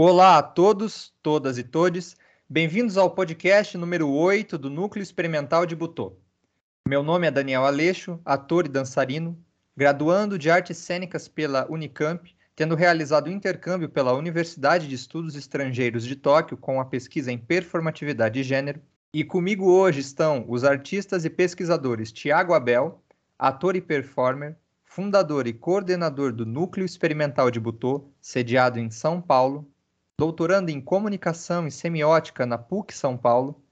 Olá a todos, todas e todes. Bem-vindos ao podcast número 8 do Núcleo Experimental de Butô. Meu nome é Daniel Aleixo, ator e dançarino, graduando de Artes Cênicas pela Unicamp, tendo realizado intercâmbio pela Universidade de Estudos Estrangeiros de Tóquio com a pesquisa em performatividade e gênero. E comigo hoje estão os artistas e pesquisadores Tiago Abel, ator e performer, fundador e coordenador do Núcleo Experimental de Butô, sediado em São Paulo, doutorando em Comunicação e Semiótica na PUC São Paulo,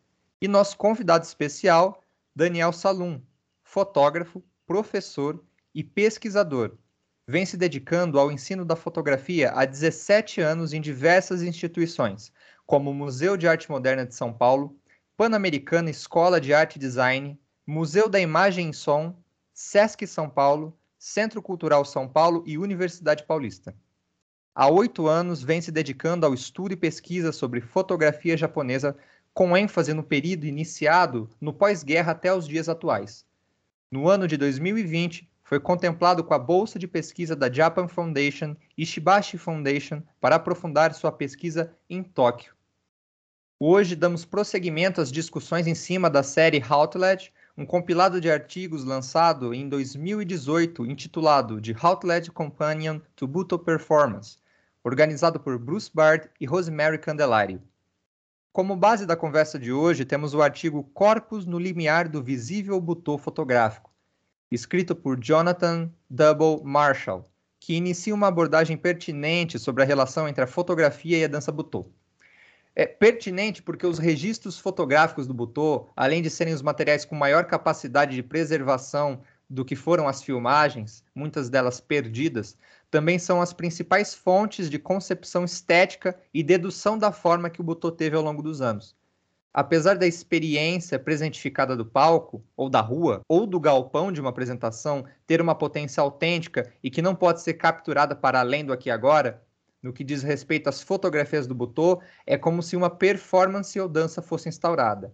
e nosso convidado especial, Daniel Salum, fotógrafo, professor e pesquisador. Vem se dedicando ao ensino da fotografia há 17 anos em diversas instituições, como o Museu de Arte Moderna de São Paulo, Pan-Americana Escola de Arte e Design, Museu da Imagem e Som, Sesc São Paulo, Centro Cultural São Paulo e Universidade Paulista há oito anos vem se dedicando ao estudo e pesquisa sobre fotografia japonesa, com ênfase no período iniciado no pós-guerra até os dias atuais. No ano de 2020, foi contemplado com a bolsa de pesquisa da Japan Foundation e Shibashi Foundation para aprofundar sua pesquisa em Tóquio. Hoje damos prosseguimento às discussões em cima da série Routledge, um compilado de artigos lançado em 2018 intitulado The Routledge Companion to Buto Performance, organizado por Bruce Bard e Rosemary Candelario. Como base da conversa de hoje, temos o artigo Corpus no limiar do visível butô fotográfico, escrito por Jonathan Double Marshall, que inicia uma abordagem pertinente sobre a relação entre a fotografia e a dança butô. É pertinente porque os registros fotográficos do butô, além de serem os materiais com maior capacidade de preservação do que foram as filmagens, muitas delas perdidas, também são as principais fontes de concepção estética e dedução da forma que o Butô teve ao longo dos anos. Apesar da experiência presentificada do palco, ou da rua, ou do galpão de uma apresentação ter uma potência autêntica e que não pode ser capturada para além do aqui e agora, no que diz respeito às fotografias do Butô, é como se uma performance ou dança fosse instaurada.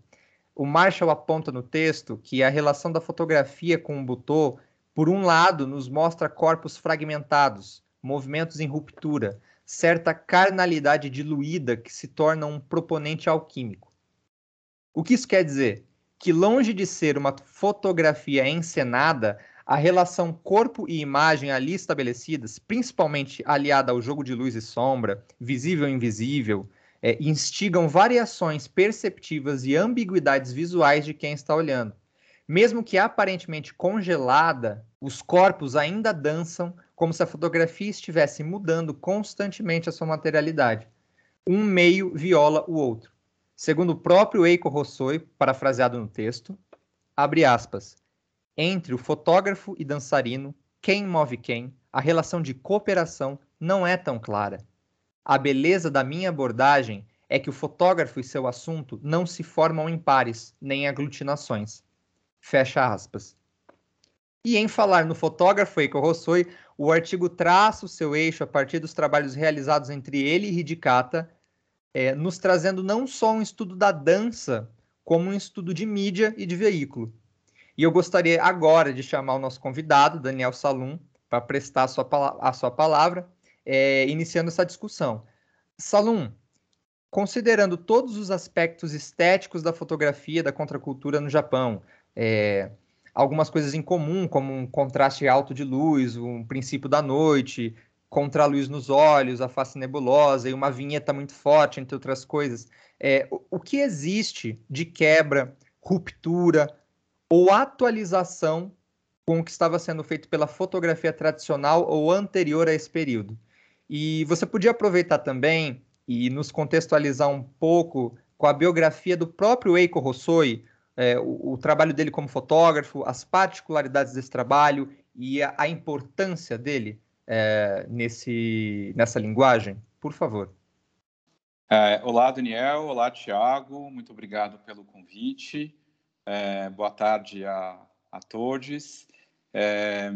O Marshall aponta no texto que a relação da fotografia com o Butô por um lado, nos mostra corpos fragmentados, movimentos em ruptura, certa carnalidade diluída que se torna um proponente alquímico. O que isso quer dizer? Que longe de ser uma fotografia encenada, a relação corpo e imagem ali estabelecidas, principalmente aliada ao jogo de luz e sombra, visível e invisível, é, instigam variações perceptivas e ambiguidades visuais de quem está olhando. Mesmo que aparentemente congelada, os corpos ainda dançam como se a fotografia estivesse mudando constantemente a sua materialidade. Um meio viola o outro. Segundo o próprio Eiko Hossoi, parafraseado no texto, abre aspas, entre o fotógrafo e dançarino, quem move quem, a relação de cooperação não é tão clara. A beleza da minha abordagem é que o fotógrafo e seu assunto não se formam em pares, nem aglutinações. Fecha aspas. E em falar no fotógrafo Eiko Rossoi, o artigo traça o seu eixo a partir dos trabalhos realizados entre ele e Hidikata, é, nos trazendo não só um estudo da dança, como um estudo de mídia e de veículo. E eu gostaria agora de chamar o nosso convidado, Daniel Salum, para prestar a sua, a sua palavra, é, iniciando essa discussão. Salum, considerando todos os aspectos estéticos da fotografia da contracultura no Japão, é, algumas coisas em comum, como um contraste alto de luz, um princípio da noite, contra-luz nos olhos, a face nebulosa e uma vinheta muito forte, entre outras coisas. É, o, o que existe de quebra, ruptura ou atualização com o que estava sendo feito pela fotografia tradicional ou anterior a esse período? E você podia aproveitar também e nos contextualizar um pouco com a biografia do próprio Eiko Hossoi, é, o, o, trabalho dele como fotógrafo, as particularidades desse trabalho e a, a importância dele é, nesse, nessa linguagem? Por favor. É, olá, Daniel. Olá, Tiago. Muito obrigado pelo convite. É, boa tarde a, a todos. É,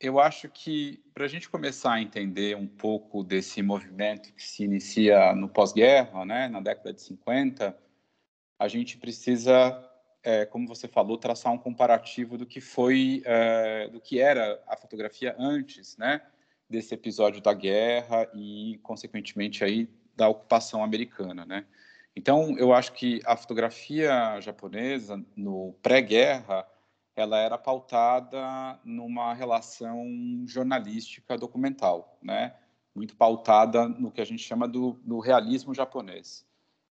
eu acho que para a gente começar a entender um pouco desse movimento que se inicia no pós-guerra, né, na década de 50, a gente precisa é, como você falou, traçar um comparativo do que foi, é, do que era a fotografia antes, né, desse episódio da guerra e, consequentemente, aí da ocupação americana, né? Então, eu acho que a fotografia japonesa no pré-guerra ela era pautada numa relação jornalística documental, né? Muito pautada no que a gente chama do, do realismo japonês.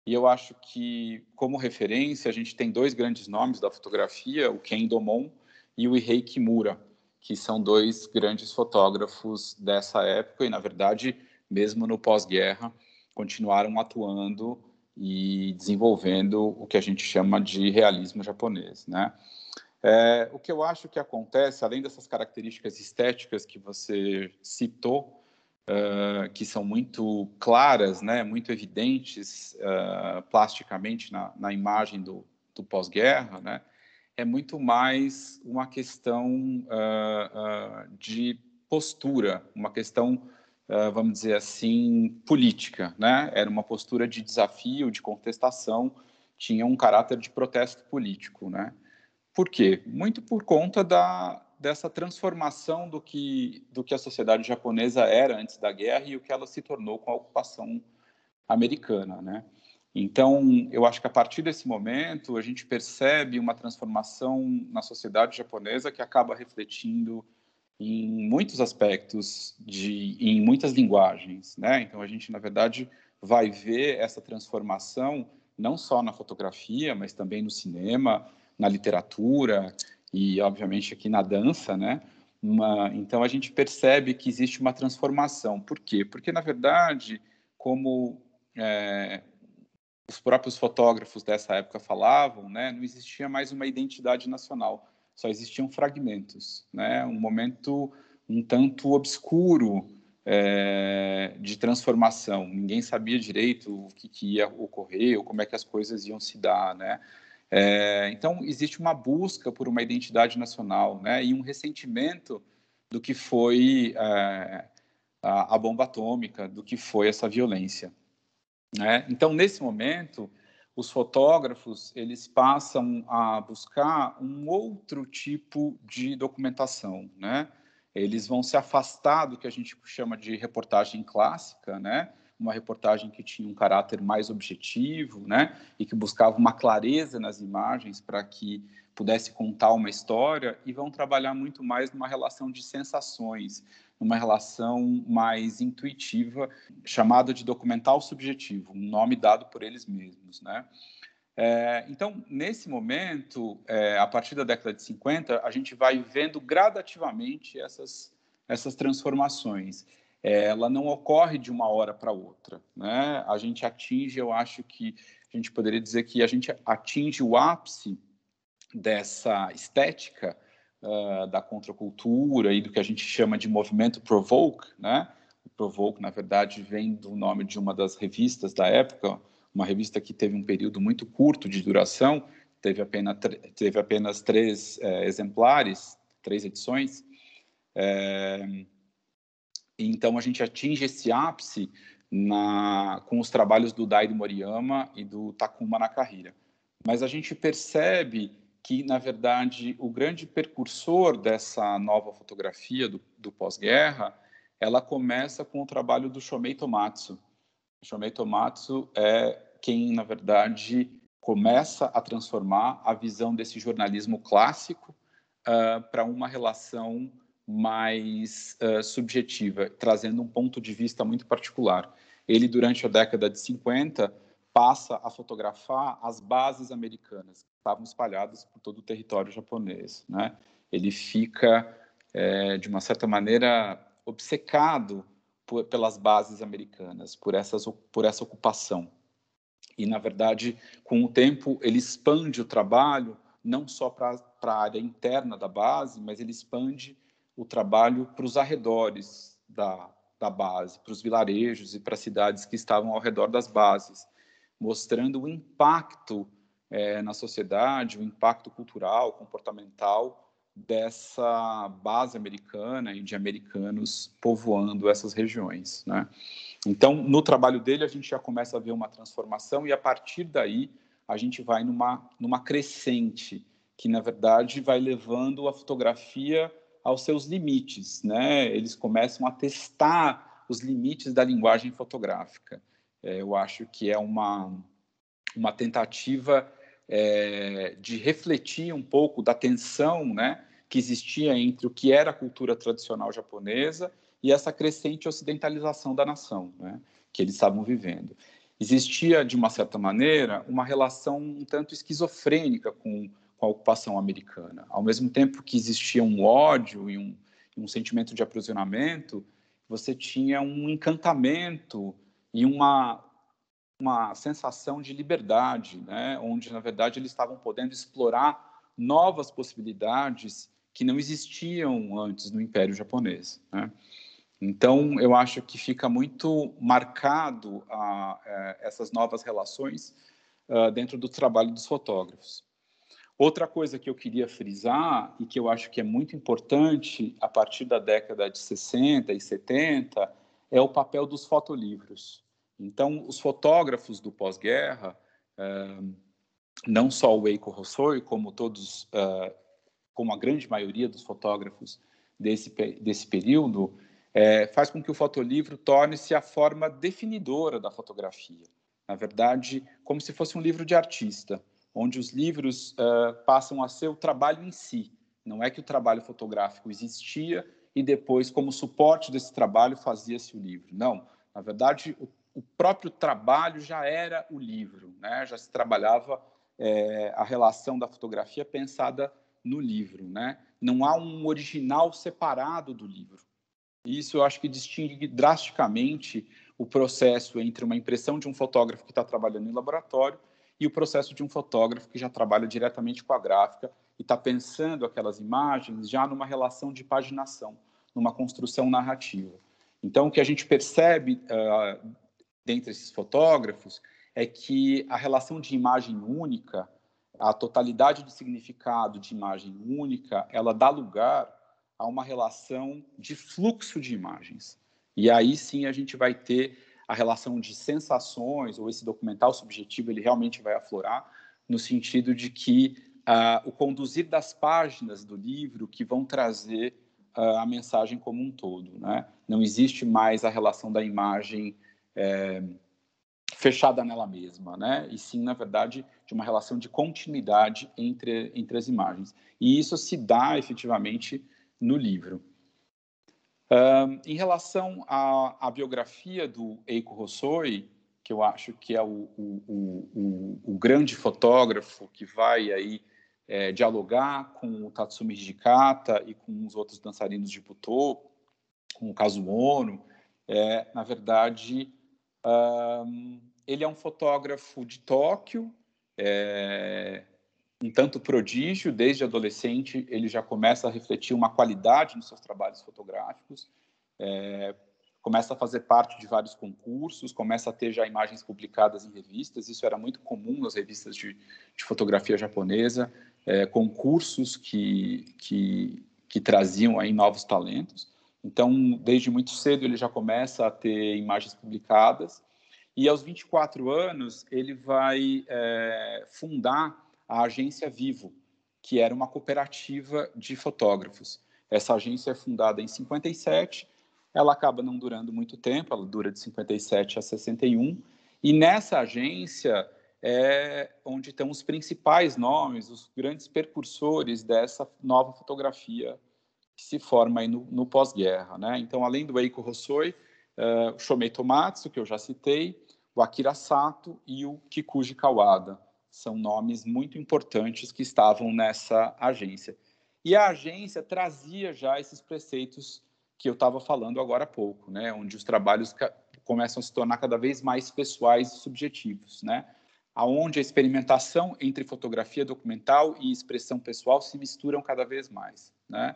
E eu acho que, como referência, a gente tem dois grandes nomes da fotografia, o Ken Domon e o Ihei Kimura, que são dois grandes fotógrafos dessa época e, na verdade, mesmo no pós-guerra, continuaram atuando e desenvolvendo o que a gente chama de realismo japonês, né? É, o que eu acho que acontece, além dessas características estéticas que você citou, uh, que são muito claras, né, muito evidentes uh, plasticamente na, na, imagem do, do pós-guerra, né, é muito mais uma questão uh, de postura, uma questão, vamos dizer assim, política. Né? Era uma postura de desafio, de contestação, tinha um caráter de protesto político. Né? Por quê? Muito por conta da, dessa transformação do que, do que a sociedade japonesa era antes da guerra e o que ela se tornou com a ocupação americana, né? Então, eu acho que a partir desse momento a gente percebe uma transformação na sociedade japonesa que acaba refletindo em muitos aspectos de em muitas linguagens, né? Então a gente na verdade vai ver essa transformação não só na fotografia, mas também no cinema, na literatura e, obviamente, aqui na dança, né? Uma, então, a gente percebe que existe uma transformação. Por quê? Porque, na verdade, como é, os próprios fotógrafos dessa época falavam, né, não existia mais uma identidade nacional, só existiam fragmentos, né, um momento um tanto obscuro é, de transformação. Ninguém sabia direito o que, que, ia ocorrer ou como é que as coisas iam se dar, né? É, então, existe uma busca por uma identidade nacional né, e um ressentimento do que foi é, a, a, bomba atômica, do que foi essa violência. Né? Então, nesse momento, os fotógrafos eles passam a buscar um outro tipo de documentação. Né? Eles vão se afastar do que a gente chama de reportagem clássica, né? Uma reportagem que tinha um caráter mais objetivo, né, e que buscava uma clareza nas imagens para que pudesse contar uma história, e vão trabalhar muito mais numa relação de sensações, numa relação mais intuitiva, chamada de documental subjetivo, um nome dado por eles mesmos, né. É, então, nesse momento, é, a partir da década de 50, a gente vai vendo gradativamente essas, essas transformações ela não ocorre de uma hora para outra. Né? A gente atinge, eu acho que a gente poderia dizer que a gente atinge o ápice dessa estética uh, da contracultura e do que a gente chama de movimento Provoke. Né? O Provoke, na verdade, vem do nome de uma das revistas da época, uma revista que teve um período muito curto de duração, teve apenas, teve apenas três é, exemplares, três edições. É, então a gente atinge esse ápice na, com os trabalhos do Daido Moriyama e do Takuma Nakahira. Mas a gente percebe que, na verdade, o grande percursor dessa nova fotografia do, do pós-guerra, ela começa com o trabalho do Shomei Tomatsu. Shomei Tomatsu é quem, na verdade, começa a transformar a visão desse jornalismo clássico uh, para uma relação mais uh, subjetiva, trazendo um ponto de vista muito particular. Ele, durante a década de 50, passa a fotografar as bases americanas que estavam espalhadas por todo o território japonês. Né? Ele fica, é, de uma certa maneira, obcecado por, pelas bases americanas, por, essas, por essa ocupação. E, na verdade, com o tempo, ele expande o trabalho não só para a área interna da base, mas ele expande o trabalho para os arredores da, da base, para os vilarejos e para as cidades que estavam ao redor das bases, mostrando o impacto é, na sociedade, o impacto cultural, comportamental dessa base americana e de americanos povoando essas regiões. Né? Então, no trabalho dele, a gente já começa a ver uma transformação e, a partir daí, a gente vai numa, numa crescente, que, na verdade, vai levando a fotografia aos seus limites, né? Eles começam a testar os limites da linguagem fotográfica. É, eu acho que é uma, uma tentativa é, de refletir um pouco da tensão né, que existia entre o que era a cultura tradicional japonesa e essa crescente ocidentalização da nação né, que eles estavam vivendo. Existia, de uma certa maneira, uma relação um tanto esquizofrênica com, com a ocupação americana. Ao mesmo tempo que existia um ódio e um, um sentimento de aprisionamento, você tinha um encantamento e uma, uma sensação de liberdade, né? onde, na verdade, eles estavam podendo explorar novas possibilidades que não existiam antes no Império Japonês. Né? Então, eu acho que fica muito marcado a, a é, essas novas relações a, dentro do trabalho dos fotógrafos. Outra coisa que eu queria frisar e que eu acho que é muito importante a partir da década de 60 e 70 é o papel dos fotolivros. Então, os fotógrafos do pós-guerra, é, não só o Eiko Hossoi, como todos, é, como a grande maioria dos fotógrafos desse, desse período, é, faz com que o fotolivro torne-se a forma definidora da fotografia. Na verdade, como se fosse um livro de artista onde os livros uh, passam a ser o trabalho em si. Não é que o trabalho fotográfico existia e depois, como suporte desse trabalho, fazia-se o livro. Não, na verdade, o, o, próprio trabalho já era o livro, né? já se trabalhava é, a relação da fotografia pensada no livro. Né? Não há um original separado do livro. Isso eu acho que distingue drasticamente o processo entre uma impressão de um fotógrafo que está trabalhando em laboratório e o processo de um fotógrafo que já trabalha diretamente com a gráfica e está pensando aquelas imagens já numa relação de paginação, numa construção narrativa. Então, o que a gente percebe uh, dentre esses fotógrafos é que a relação de imagem única, a totalidade de significado de imagem única, ela dá lugar a uma relação de fluxo de imagens. E aí sim a gente vai ter a relação de sensações ou esse documental subjetivo ele realmente vai aflorar no sentido de que uh, o conduzir das páginas do livro que vão trazer uh, a mensagem como um todo, né? Não existe mais a relação da imagem é, fechada nela mesma, né? E sim, na verdade, de uma relação de continuidade entre entre as imagens. E isso se dá efetivamente no livro. Um, em relação à, à, biografia do Eiko Hossoi, que eu acho que é o, o, o, o grande fotógrafo que vai aí é, dialogar com o Tatsumi Hijikata e com os outros dançarinos de Butô, com o Kazuo Ono, é, na verdade, um, ele é um fotógrafo de Tóquio, é, um tanto prodígio, desde adolescente ele já começa a refletir uma qualidade nos seus trabalhos fotográficos, é, começa a fazer parte de vários concursos, começa a ter já imagens publicadas em revistas, isso era muito comum nas revistas de, de fotografia japonesa, é, concursos que, que, que traziam aí novos talentos. Então, desde muito cedo ele já começa a ter imagens publicadas, e aos 24 anos ele vai é, fundar a agência Vivo, que era uma cooperativa de fotógrafos. Essa agência é fundada em 57, ela acaba não durando muito tempo, ela dura de 57 a 61, e nessa agência é onde estão os principais nomes, os grandes percursores dessa nova fotografia que se forma aí no, no pós-guerra. Né? Então, além do Eiko Hossoi, uh, Shomei Tomatsu, que eu já citei, o Akira Sato e o Kikuji Kawada são nomes muito importantes que estavam nessa agência. E a agência trazia já esses preceitos que eu estava falando agora há pouco, né? onde os trabalhos começam a se tornar cada vez mais pessoais e subjetivos, né? aonde a experimentação entre fotografia documental e expressão pessoal se misturam cada vez mais. Né?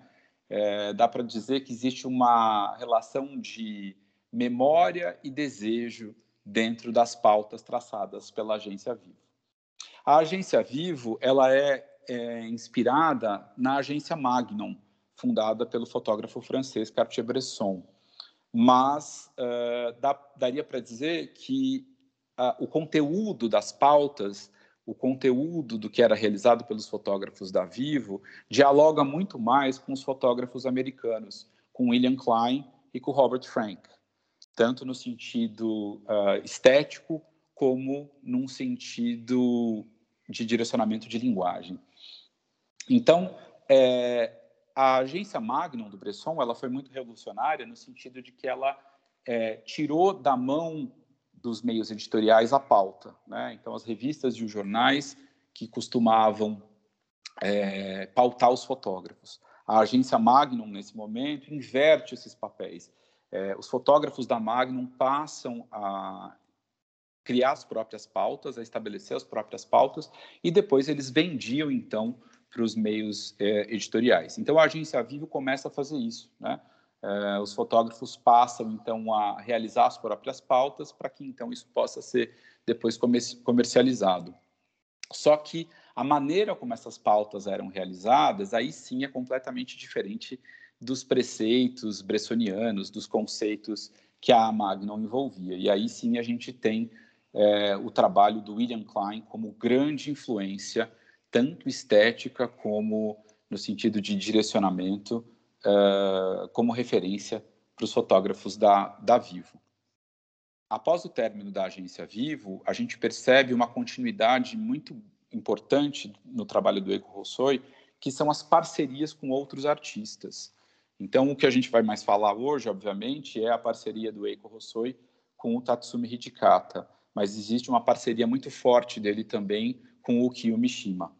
É, dá para dizer que existe uma relação de memória e desejo dentro das pautas traçadas pela agência Vivo. A agência Vivo ela é, é inspirada na agência Magnum, fundada pelo fotógrafo francês Cartier-Bresson. Mas uh, dá, daria para dizer que uh, o conteúdo das pautas, o conteúdo do que era realizado pelos fotógrafos da Vivo, dialoga muito mais com os fotógrafos americanos, com William Klein e com Robert Frank. tanto no sentido uh, estético como num sentido de direcionamento de linguagem. Então, é, a agência Magnum do Bresson ela foi muito revolucionária no sentido de que ela é, tirou da mão dos meios editoriais a pauta. Né? Então, as revistas e os jornais que costumavam é, pautar os fotógrafos. A agência Magnum, nesse momento, inverte esses papéis. É, os fotógrafos da Magnum passam a criar as próprias pautas, a estabelecer as próprias pautas, e depois eles vendiam, então, para os meios é, editoriais. Então, a agência Vivo começa a fazer isso. Né? É, os fotógrafos passam, então, a realizar as próprias pautas para que, então, isso possa ser depois comercializado. Só que a maneira como essas pautas eram realizadas, aí sim é completamente diferente dos preceitos bressonianos, dos conceitos que a Magnum envolvia. E aí sim a gente tem é, o trabalho do William Klein como grande influência, tanto estética como no sentido de direcionamento, é, como referência para os fotógrafos da, da Vivo. Após o término da agência Vivo, a gente percebe uma continuidade muito importante no trabalho do Eiko Rossoi, que são as parcerias com outros artistas. Então, o que a gente vai mais falar hoje, obviamente, é a parceria do Eiko Rossoi com o Tatsumi Hidikata, mas existe uma parceria muito forte dele também com o Kiyo Mishima.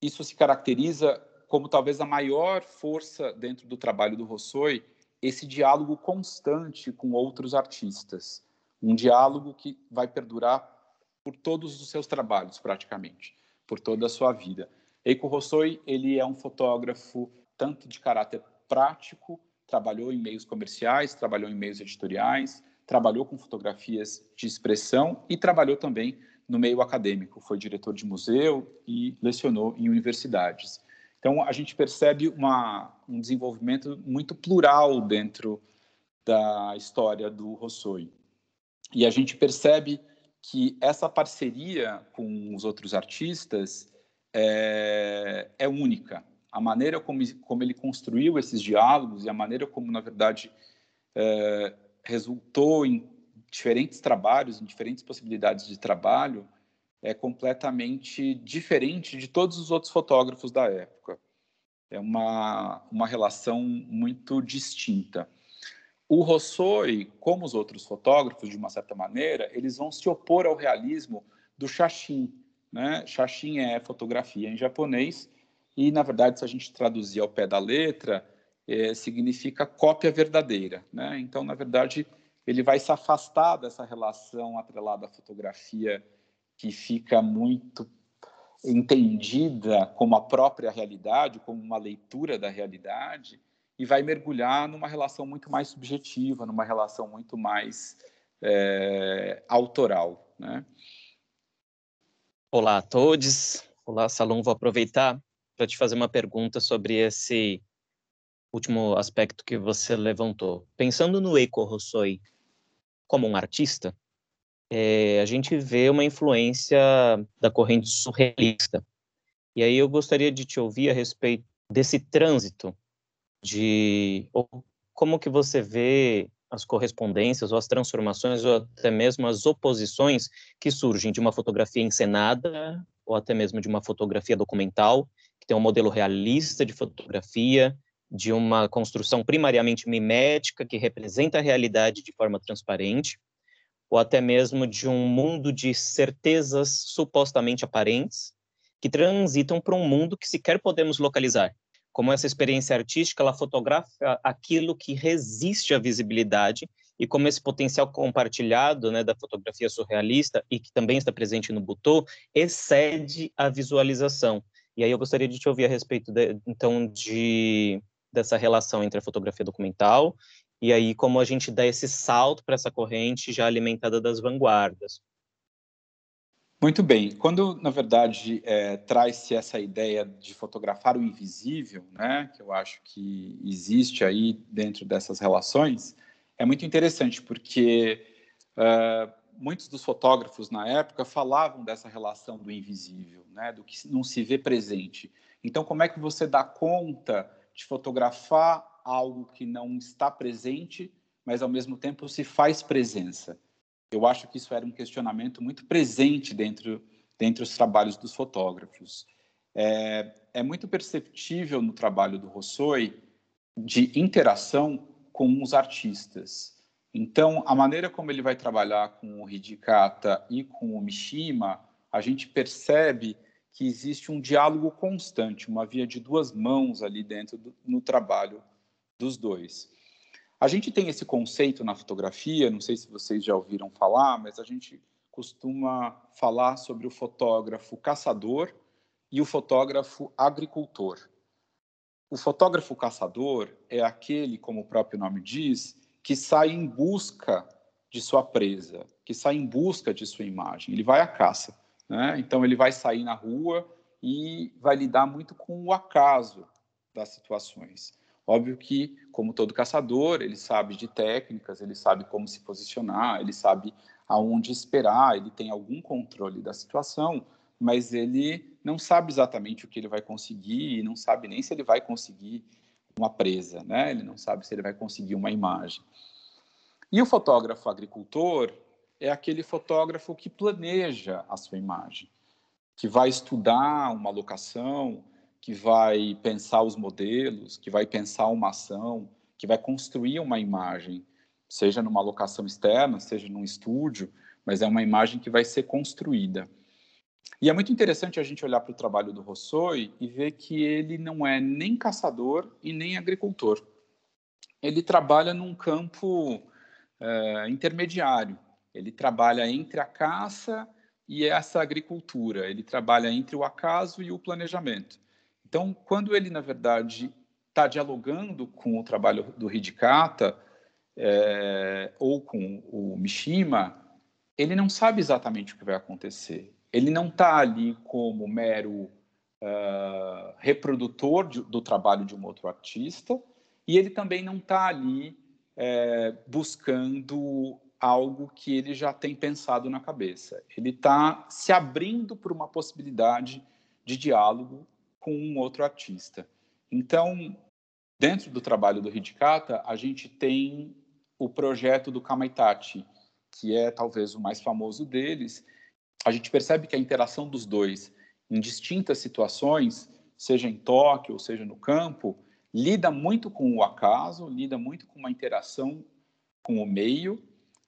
Isso se caracteriza como talvez a maior força dentro do trabalho do Rossoi, esse diálogo constante com outros artistas, um diálogo que vai perdurar por todos os seus trabalhos, praticamente por toda a sua vida. Eiko Rossoi, ele é um fotógrafo tanto de caráter prático, trabalhou em meios comerciais, trabalhou em meios editoriais, trabalhou com fotografias de expressão e trabalhou também no meio acadêmico. Foi diretor de museu e lecionou em universidades. Então, a gente percebe uma, um desenvolvimento muito plural dentro da história do Rossoi. E a gente percebe que essa parceria com os outros artistas é, é única. A maneira como, como, ele construiu esses diálogos e a maneira como, na verdade, é, resultou em diferentes trabalhos, em diferentes possibilidades de trabalho, é completamente diferente de todos os outros fotógrafos da época. É uma, uma relação muito distinta. O Rossoi, como os outros fotógrafos, de uma certa maneira, eles vão se opor ao realismo do Shashin. Né? Shashin é fotografia em japonês e, na verdade, se a gente traduzir ao pé da letra, é, significa cópia verdadeira. Né? Então, na verdade, ele vai se afastar dessa relação atrelada à fotografia que fica muito entendida como a própria realidade, como uma leitura da realidade, e vai mergulhar numa relação muito mais subjetiva, numa relação muito mais é, autoral. Né? Olá a todos. Olá, Salom. Vou aproveitar para te fazer uma pergunta sobre esse último aspecto que você levantou. Pensando no Eiko Rossoi como um artista, é, a gente vê uma influência da corrente surrealista. E aí eu gostaria de te ouvir a respeito desse trânsito de como que você vê as correspondências ou as transformações ou até mesmo as oposições que surgem de uma fotografia encenada ou até mesmo de uma fotografia documental, que tem um modelo realista de fotografia, de uma construção primariamente mimética que representa a realidade de forma transparente, ou até mesmo de um mundo de certezas supostamente aparentes que transitam para um mundo que sequer podemos localizar, como essa experiência artística ela fotografa aquilo que resiste à visibilidade e como esse potencial compartilhado né, da fotografia surrealista e que também está presente no Butô excede a visualização. E aí eu gostaria de te ouvir a respeito de, então de dessa relação entre a fotografia documental e aí como a gente dá esse salto para essa corrente já alimentada das vanguardas. Muito bem. Quando, na verdade, é, traz-se essa ideia de fotografar o invisível, né, que eu acho que existe aí dentro dessas relações, é muito interessante, porque uh, muitos dos fotógrafos na época falavam dessa relação do invisível, né, do que não se vê presente. Então, como é que você dá conta de fotografar algo que não está presente, mas ao mesmo tempo se faz presença. Eu acho que isso era um questionamento muito presente dentro, dentro dos trabalhos dos fotógrafos. É, é muito perceptível no trabalho do Rossoi de interação com os artistas. Então, a maneira como ele vai trabalhar com o Hidikata e com o Mishima, a gente percebe que existe um diálogo constante, uma via de duas mãos ali dentro do, no trabalho dos dois. A gente tem esse conceito na fotografia, não sei se vocês já ouviram falar, mas a gente costuma falar sobre o fotógrafo caçador e o fotógrafo agricultor. O fotógrafo caçador é aquele, como o próprio nome diz, que sai em busca de sua presa, que sai em busca de sua imagem. Ele vai à caça. Né? Então, ele vai sair na rua e vai lidar muito com o acaso das situações. Óbvio que, como todo caçador, ele sabe de técnicas, ele sabe como se posicionar, ele sabe aonde esperar, ele tem algum controle da situação, mas ele não sabe exatamente o que ele vai conseguir e não sabe nem se ele vai conseguir uma presa, né? Ele não sabe se ele vai conseguir uma imagem. E o fotógrafo agricultor é aquele fotógrafo que planeja a sua imagem, que vai estudar uma locação, que vai pensar os modelos, que vai pensar uma ação, que vai construir uma imagem, seja numa locação externa, seja num estúdio, mas é uma imagem que vai ser construída. E é muito interessante a gente olhar para o trabalho do Rossoi e ver que ele não é nem caçador e nem agricultor. Ele trabalha num campo é, intermediário. Ele trabalha entre a caça e essa agricultura. Ele trabalha entre o acaso e o planejamento. Então, quando ele, na verdade, está dialogando com o trabalho do Hidikata é, ou com o Mishima, ele não sabe exatamente o que vai acontecer ele não está ali como mero uh, reprodutor de, do trabalho de um outro artista e ele também não está ali é, buscando algo que ele já tem pensado na cabeça. Ele está se abrindo para uma possibilidade de diálogo com um outro artista. Então, dentro do trabalho do Hidikata, a gente tem o projeto do Kamaitachi, que é talvez o mais famoso deles, a gente percebe que a interação dos dois em distintas situações, seja em Tóquio ou seja no campo, lida muito com o acaso, lida muito com uma interação com o meio,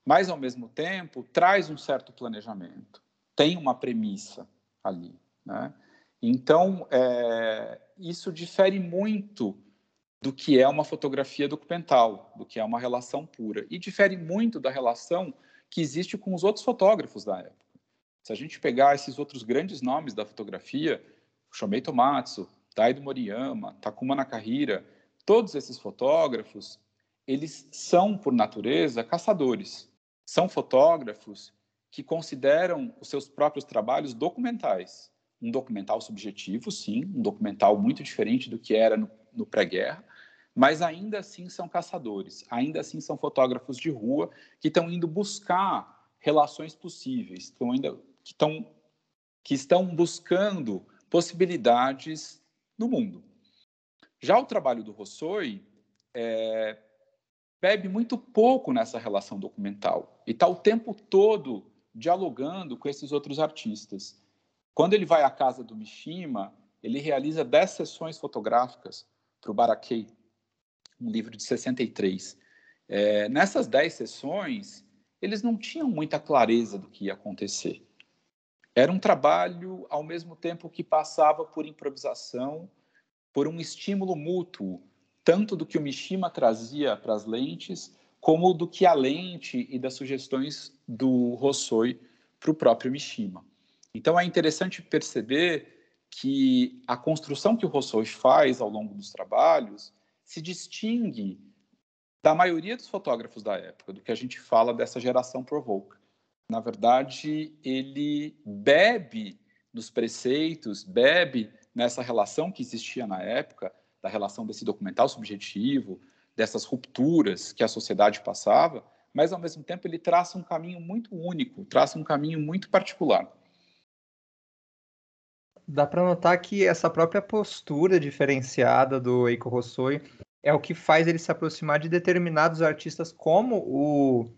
mas ao mesmo tempo traz um certo planejamento, tem uma premissa ali, né? Então é, isso difere muito do que é uma fotografia documental, do que é uma relação pura, e difere muito da relação que existe com os outros fotógrafos da época. Se a gente pegar esses outros grandes nomes da fotografia, Shomei Tomatsu, Taido Moriyama, Takuma Nakahira, todos esses fotógrafos, eles são, por natureza, caçadores. São fotógrafos que consideram os seus próprios trabalhos documentais. Um documental subjetivo, sim, um documental muito diferente do que era no, no pré-guerra, mas ainda assim são caçadores, ainda assim são fotógrafos de rua que estão indo buscar relações possíveis, estão ainda que estão, que estão buscando possibilidades no mundo. Já o trabalho do Rossoi é, bebe muito pouco nessa relação documental e está o tempo todo dialogando com esses outros artistas. Quando ele vai à casa do Mishima, ele realiza 10 sessões fotográficas para o Barakei, um livro de 63. É, nessas 10 sessões, eles não tinham muita clareza do que ia acontecer. Era um trabalho, ao mesmo tempo que passava por improvisação, por um estímulo mútuo, tanto do que o Mishima trazia para as lentes, como do que a lente e das sugestões do Rossoi para o próprio Mishima. Então é interessante perceber que a construção que o Rossoi faz ao longo dos trabalhos se distingue da maioria dos fotógrafos da época, do que a gente fala dessa geração Provoca na verdade, ele bebe dos preceitos, bebe nessa relação que existia na época, da relação desse documental subjetivo, dessas rupturas que a sociedade passava, mas ao mesmo tempo ele traça um caminho muito único, traça um caminho muito particular. Dá para notar que essa própria postura diferenciada do Eiko Hossoi é o que faz ele se aproximar de determinados artistas como o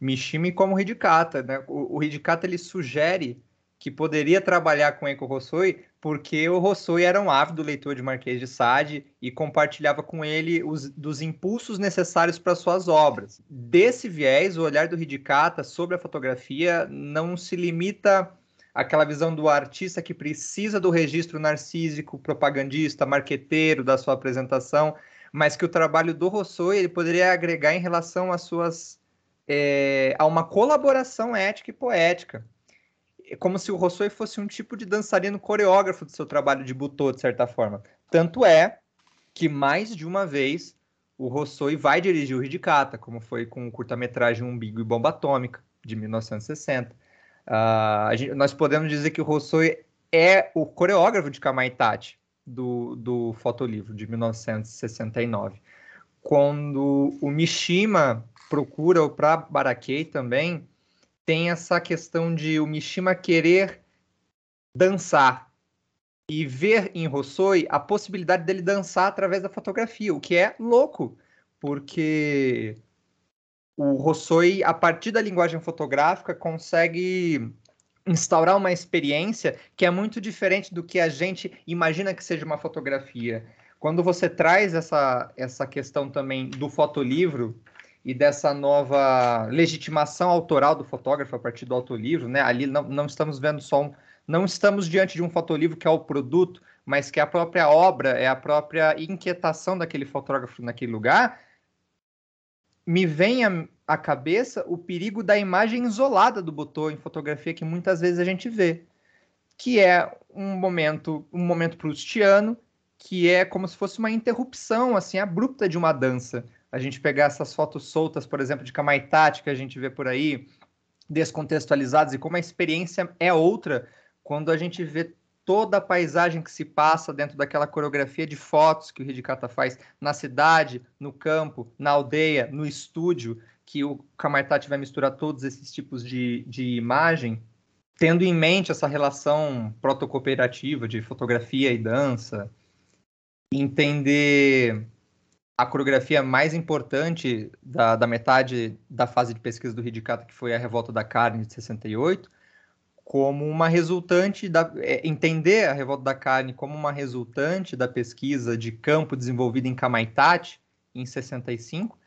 Mishima e como o Hidikata. Né? O, o Hidikata ele sugere que poderia trabalhar com Eiko Hossoi porque o Hossoi era um ávido leitor de Marquês de Sade e compartilhava com ele os dos impulsos necessários para suas obras. Desse viés, o olhar do Hidikata sobre a fotografia não se limita àquela visão do artista que precisa do registro narcísico, propagandista, marqueteiro da sua apresentação, mas que o trabalho do Hossoi ele poderia agregar em relação às suas é, a uma colaboração ética e poética como se o Rossoi fosse um tipo de dançarino coreógrafo do seu trabalho de butô, de certa forma. Tanto é que mais de uma vez o Rossoi vai dirigir o Hidikata, como foi com o curta-metragem Umbigo e Bomba Atômica, de 1960. Uh, gente, nós podemos dizer que o Rossoi é o coreógrafo de Kamaitachi, do, do fotolivro, de 1969. Quando o Mishima procura o pra Barakei também, tem essa questão de o Mishima querer dançar e ver em Rossoi a possibilidade dele dançar através da fotografia, o que é louco, porque o Rossoi, a partir da linguagem fotográfica, consegue instaurar uma experiência que é muito diferente do que a gente imagina que seja uma fotografia. Quando você traz essa, essa questão também do fotolivro, e dessa nova legitimação autoral do fotógrafo a partir do autolivro, né? Ali não, não estamos vendo só um, não estamos diante de um fotolivro que é o produto, mas que é a própria obra, é a própria inquietação daquele fotógrafo naquele lugar, me vem à cabeça o perigo da imagem isolada do Butô em fotografia que muitas vezes a gente vê, que é um momento, um momento proustiano, que é como se fosse uma interrupção assim abrupta de uma dança a gente pegar essas fotos soltas, por exemplo, de Kamaitachi, que a gente vê por aí, descontextualizadas, e como a experiência é outra quando a gente vê toda a paisagem que se passa dentro daquela coreografia de fotos que o Hidikata faz na cidade, no campo, na aldeia, no estúdio, que o Kamaitachi vai misturar todos esses tipos de, de imagem, tendo em mente essa relação protocooperativa de fotografia e dança, entender a coreografia mais importante da, da, metade da fase de pesquisa do Hidikata, que foi a Revolta da Carne de 68, como uma resultante da é, entender a Revolta da Carne como uma resultante da pesquisa de campo desenvolvida em Kamaitachi em 65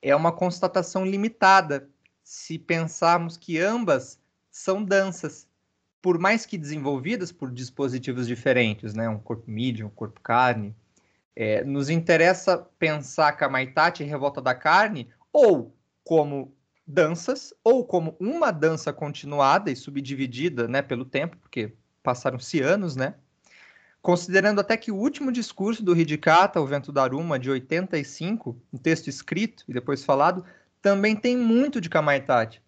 é uma constatação limitada se pensarmos que ambas são danças, por mais que desenvolvidas por dispositivos diferentes, né, um corpo mídia, um corpo carne, é, nos interessa pensar Kamaitachi e Revolta da Carne ou como danças, ou como uma dança continuada e subdividida né, pelo tempo, porque passaram-se anos, né? Considerando até que o último discurso do Hidikata, O Vento da Aruma, de 85, um texto escrito e depois falado, também tem muito de Kamaitachi.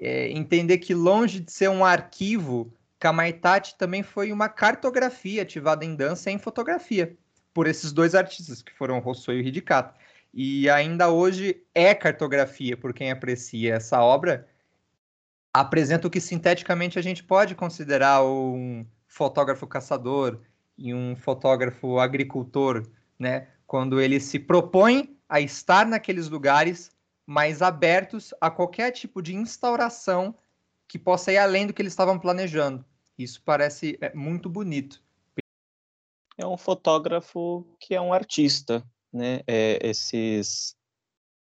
É, entender que longe de ser um arquivo, Kamaitachi também foi uma cartografia ativada em dança e em fotografia por esses dois artistas, que foram Rousseau e Hidikata. E ainda hoje é cartografia, por quem aprecia essa obra, apresenta o que sinteticamente a gente pode considerar um fotógrafo caçador e um fotógrafo agricultor, né? Quando ele se propõe a estar naqueles lugares mais abertos a qualquer tipo de instauração que possa ir além do que eles estavam planejando. Isso parece é, muito bonito é um fotógrafo que é um artista, né? É, esses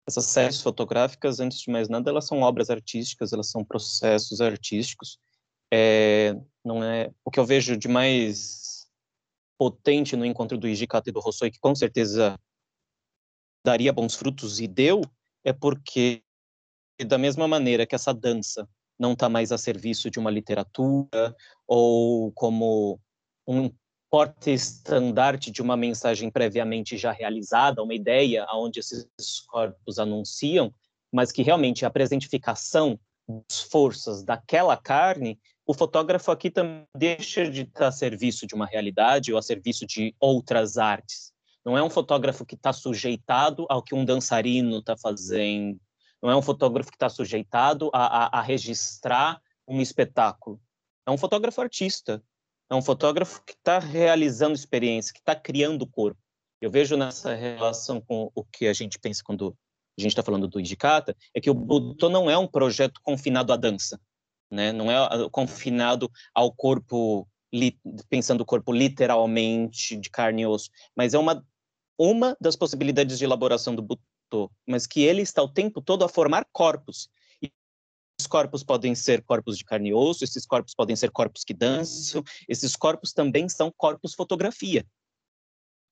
essas séries fotográficas, antes de mais nada, elas são obras artísticas, elas são processos artísticos. É, não é o que eu vejo de mais potente no encontro do Hijikata e do Rossoi, que com certeza daria bons frutos e deu, é porque da mesma maneira que essa dança não está mais a serviço de uma literatura ou como um porta-estandarte de uma mensagem previamente já realizada, uma ideia aonde esses corpos anunciam, mas que realmente a presentificação das forças daquela carne, o fotógrafo aqui também deixa de estar a serviço de uma realidade ou a serviço de outras artes. Não é um fotógrafo que está sujeitado ao que um dançarino está fazendo, não é um fotógrafo que está sujeitado a, a, a registrar um espetáculo. É um fotógrafo artista, é um fotógrafo que está realizando experiência, que está criando o corpo. eu vejo nessa relação com o que a gente pensa quando a gente está falando do Indicata, é que o Butô não é um projeto confinado à dança, né? não é confinado ao corpo, pensando o corpo literalmente de carne e osso, mas é uma, uma das possibilidades de elaboração do Butô, mas que ele está o tempo todo a formar corpos. Esses corpos podem ser corpos de carne e osso, esses corpos podem ser corpos que dançam, esses corpos também são corpos fotografia.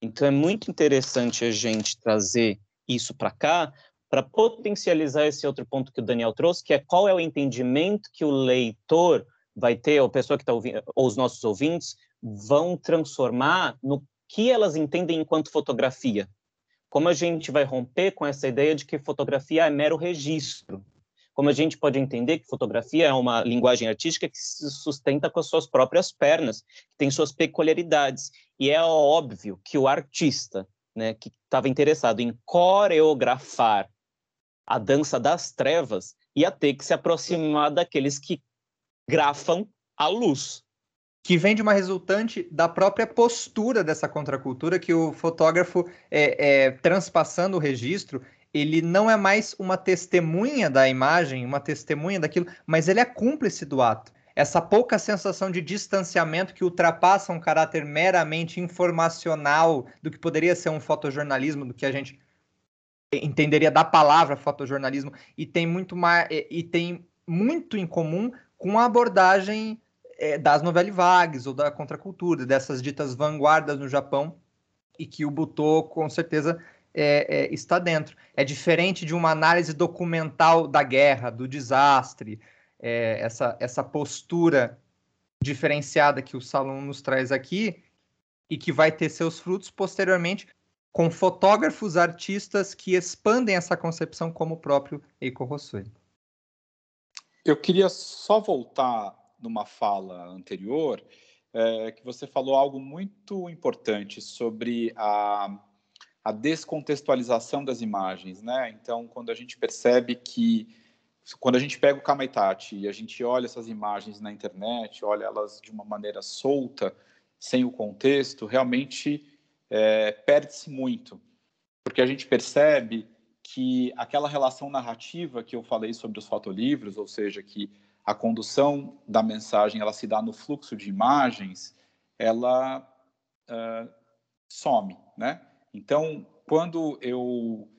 Então é muito interessante a gente trazer isso para cá, para potencializar esse outro ponto que o Daniel trouxe, que é qual é o entendimento que o leitor vai ter, ou a pessoa que está ouvindo, ou os nossos ouvintes, vão transformar no que elas entendem enquanto fotografia. Como a gente vai romper com essa ideia de que fotografia é mero registro. Como a gente pode entender que fotografia é uma linguagem artística que se sustenta com as suas próprias pernas, que tem suas peculiaridades. E é óbvio que o artista, né, que estava interessado em coreografar a dança das trevas ia ter que se aproximar daqueles que grafam a luz. Que vem de uma resultante da própria postura dessa contracultura, que o fotógrafo, é, é, transpassando o registro, ele não é mais uma testemunha da imagem, uma testemunha daquilo, mas ele é cúmplice do ato. Essa pouca sensação de distanciamento que ultrapassa um caráter meramente informacional do que poderia ser um fotojornalismo, do que a gente entenderia da palavra fotojornalismo e tem muito mais e tem muito em comum com a abordagem é, das novelas vagues ou da contracultura, dessas ditas vanguardas no Japão e que o Butô com certeza é, é, está dentro. É diferente de uma análise documental da guerra, do desastre, é, essa, essa postura diferenciada que o Salom nos traz aqui e que vai ter seus frutos posteriormente com fotógrafos, artistas que expandem essa concepção, como o próprio Eiko Hossoi. Eu queria só voltar numa fala anterior, é, que você falou algo muito importante sobre a, a descontextualização das imagens, né? Então, quando a gente percebe que quando a gente pega o Kamaitachi e a gente olha essas imagens na internet, olha elas de uma maneira solta, sem o contexto, realmente é, perde-se muito, porque a gente percebe que aquela relação narrativa que eu falei sobre os fotolivros, ou seja, que a condução da mensagem ela se dá no fluxo de imagens, ela uh, some, né? Então, quando eu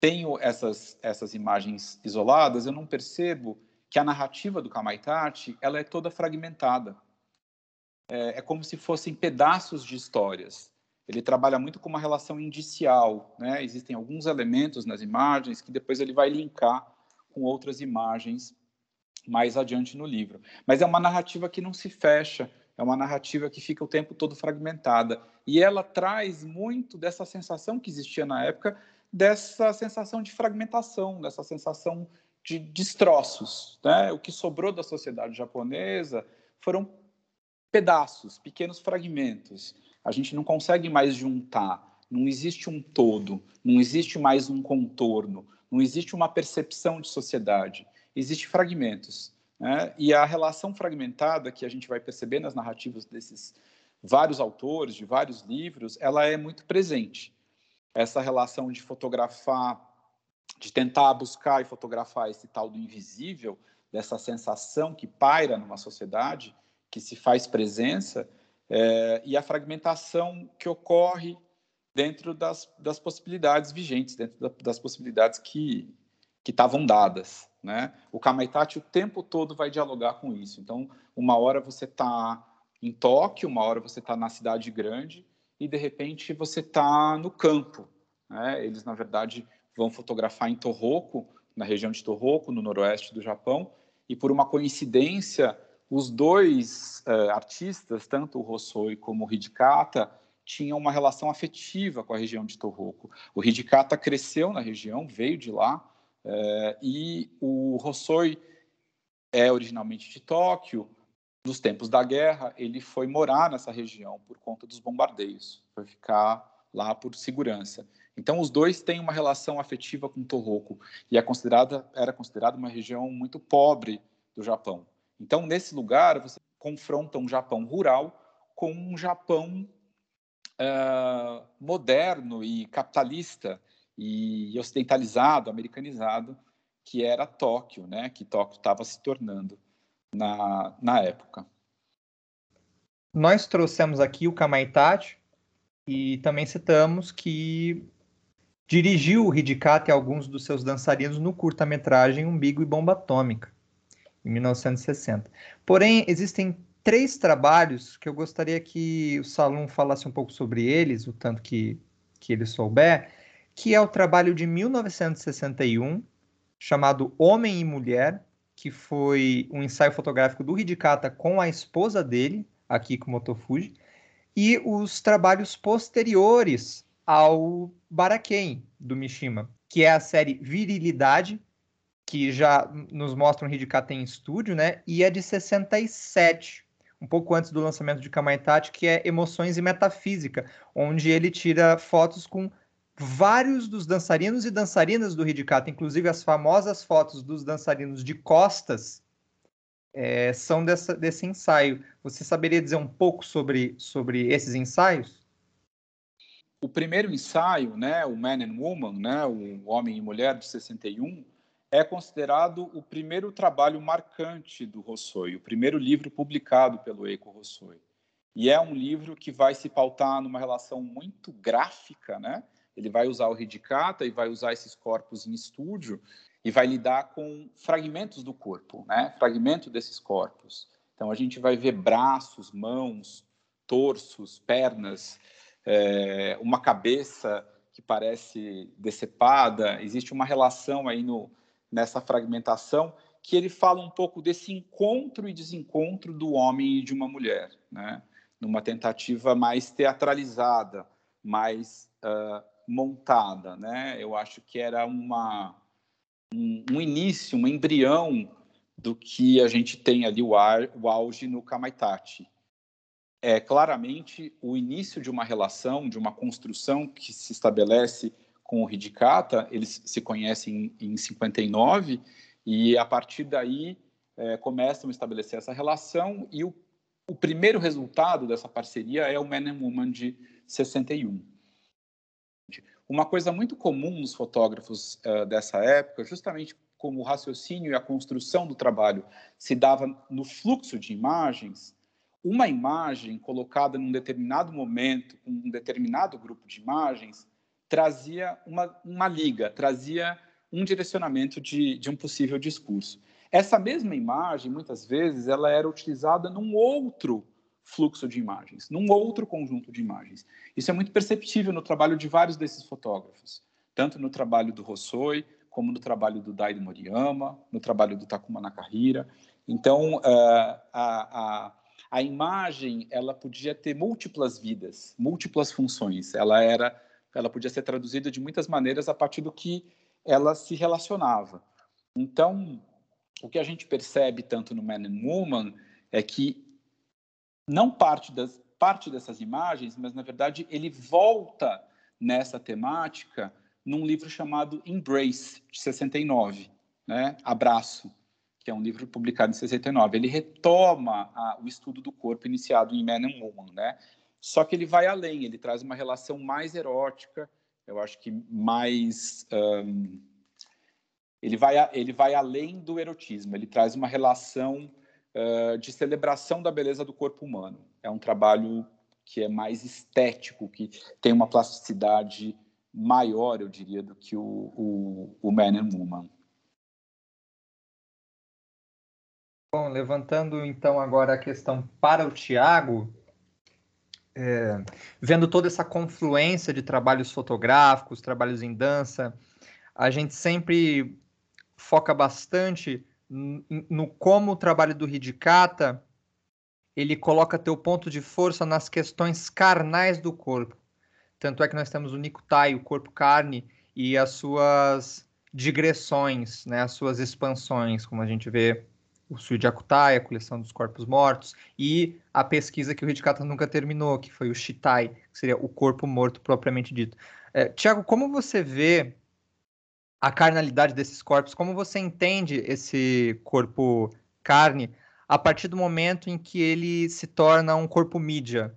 tenho essas essas imagens isoladas, eu não percebo que a narrativa do Kamaitachi ela é toda fragmentada. É, é como se fossem pedaços de histórias ele trabalha muito com uma relação indicial, né? Existem alguns elementos nas imagens que depois ele vai linkar com outras imagens mais adiante no livro. Mas é uma narrativa que não se fecha, é uma narrativa que fica o tempo todo fragmentada. E ela traz muito dessa sensação que existia na época, dessa sensação de fragmentação, dessa sensação de destroços. Né? O que sobrou da sociedade japonesa foram pedaços, pequenos fragmentos a gente não consegue mais juntar, não existe um todo, não existe mais um contorno, não existe uma percepção de sociedade, existe fragmentos. Né? E a relação fragmentada que a gente vai perceber nas narrativas desses vários autores, de vários livros, ela é muito presente. Essa relação de fotografar, de tentar buscar e fotografar esse tal do invisível, dessa sensação que paira numa sociedade, que se faz presença, é, e a fragmentação que ocorre dentro das, das possibilidades vigentes, dentro da, das possibilidades que que estavam dadas, né? O Kamaitachi o tempo todo vai dialogar com isso. Então, uma hora você está em Tóquio, uma hora você está na cidade grande e de repente você está no campo. Né? Eles na verdade vão fotografar em Tohoku, na região de Tohoku, no noroeste do Japão, e por uma coincidência os dois uh, artistas, tanto o Rossoi como o Hidikata, tinham uma relação afetiva com a região de Tohoku. O Hidikata cresceu na região, veio de lá, uh, e o Rossoi é originalmente de Tóquio. Nos tempos da guerra, ele foi morar nessa região por conta dos bombardeios, foi ficar lá por segurança. Então, os dois têm uma relação afetiva com Tohoku e é considerada era considerada uma região muito pobre do Japão. Então, nesse lugar, você confronta um Japão rural com um Japão uh, moderno e capitalista e ocidentalizado, americanizado, que era Tóquio, né? Que Tóquio estava se tornando na, na época. Nós trouxemos aqui o Kamaitachi e também citamos que dirigiu o Hidikata e alguns dos seus dançarinos no curta-metragem Umbigo e Bomba Atômica, em 1960. Porém, existem três trabalhos que eu gostaria que o Salum falasse um pouco sobre eles, o tanto que, que ele souber, que é o trabalho de 1961, chamado Homem e Mulher, que foi um ensaio fotográfico do Hidikata com a esposa dele, Akiko Motofuji, e os trabalhos posteriores ao Baraken, do Mishima, que é a série Virilidade, que já nos mostra um Hidikata em estúdio, né? E é de 67, um pouco antes do lançamento de Kamaitachi, que é Emoções e Metafísica, onde ele tira fotos com vários dos dançarinos e dançarinas do Hidikata, inclusive as famosas fotos dos dançarinos de costas, é, são dessa, desse ensaio. Você saberia dizer um pouco sobre, sobre esses ensaios? O primeiro ensaio, né, o Man and Woman, né, o Homem e Mulher de 61, é considerado o primeiro trabalho marcante do Rossoi, o primeiro livro publicado pelo Eiko Rossoi. E é um livro que vai se pautar numa relação muito gráfica, né, ele vai usar o Ridicata e vai usar esses corpos em estúdio e vai lidar com fragmentos do corpo, né? Fragmento desses corpos. Então a gente vai ver braços, mãos, torsos, pernas, é, uma cabeça que parece decepada. Existe uma relação aí no, nessa fragmentação que ele fala um pouco desse encontro e desencontro do homem e de uma mulher, né? Numa tentativa mais teatralizada, mais uh, montada, né? Eu acho que era uma um, um início, um embrião do que a gente tem ali o, ar, o auge no Kamaitachi. É claramente o início de uma relação, de uma construção que se estabelece com o Hidikata, eles se conhecem em, em 59 e a partir daí é, começam a estabelecer essa relação e o, o primeiro resultado dessa parceria é o Man and Woman de 61. Uma coisa muito comum nos fotógrafos uh, dessa época, justamente como o raciocínio e a construção do trabalho se dava no fluxo de imagens, uma imagem colocada num determinado momento, com um determinado grupo de imagens, trazia uma, uma liga, trazia um direcionamento de, de um possível discurso. Essa mesma imagem, muitas vezes, ela era utilizada num outro fluxo de imagens, num outro conjunto de imagens. Isso é muito perceptível no trabalho de vários desses fotógrafos, tanto no trabalho do Rossoi, como no trabalho do Daido Moriyama, no trabalho do Takuma Nakahira. Então, uh, a, a, a imagem ela podia ter múltiplas vidas, múltiplas funções. Ela era, ela podia ser traduzida de muitas maneiras a partir do que ela se relacionava. Então, o que a gente percebe tanto no Man and Woman é que não parte, das, parte dessas imagens, mas na verdade ele volta nessa temática num livro chamado Embrace, de 69, né? Abraço, que é um livro publicado em 69. Ele retoma a, o estudo do corpo iniciado em Man and Woman, né? Só que ele vai além, ele traz uma relação mais erótica, eu acho que mais. Um, ele, vai, ele vai além do erotismo, ele traz uma relação uh, de celebração da beleza do corpo humano. É um trabalho que é mais estético, que tem uma plasticidade maior, eu diria, do que o, o, o Man and Woman. Bom, levantando então agora a questão para o Tiago, é, vendo toda essa confluência de trabalhos fotográficos, trabalhos em dança, a gente sempre foca bastante no como o trabalho do Hidikata ele coloca teu ponto de força nas questões carnais do corpo. Tanto é que nós temos o Nikutai, o corpo carne, e as suas digressões, né, as suas expansões, como a gente vê o Suijakutai, a coleção dos corpos mortos, e a pesquisa que o Hidikata nunca terminou, que foi o Shitai, que seria o corpo morto propriamente dito. É, Tiago, como você vê a carnalidade desses corpos, como você entende esse corpo carne a partir do momento em que ele se torna um corpo mídia?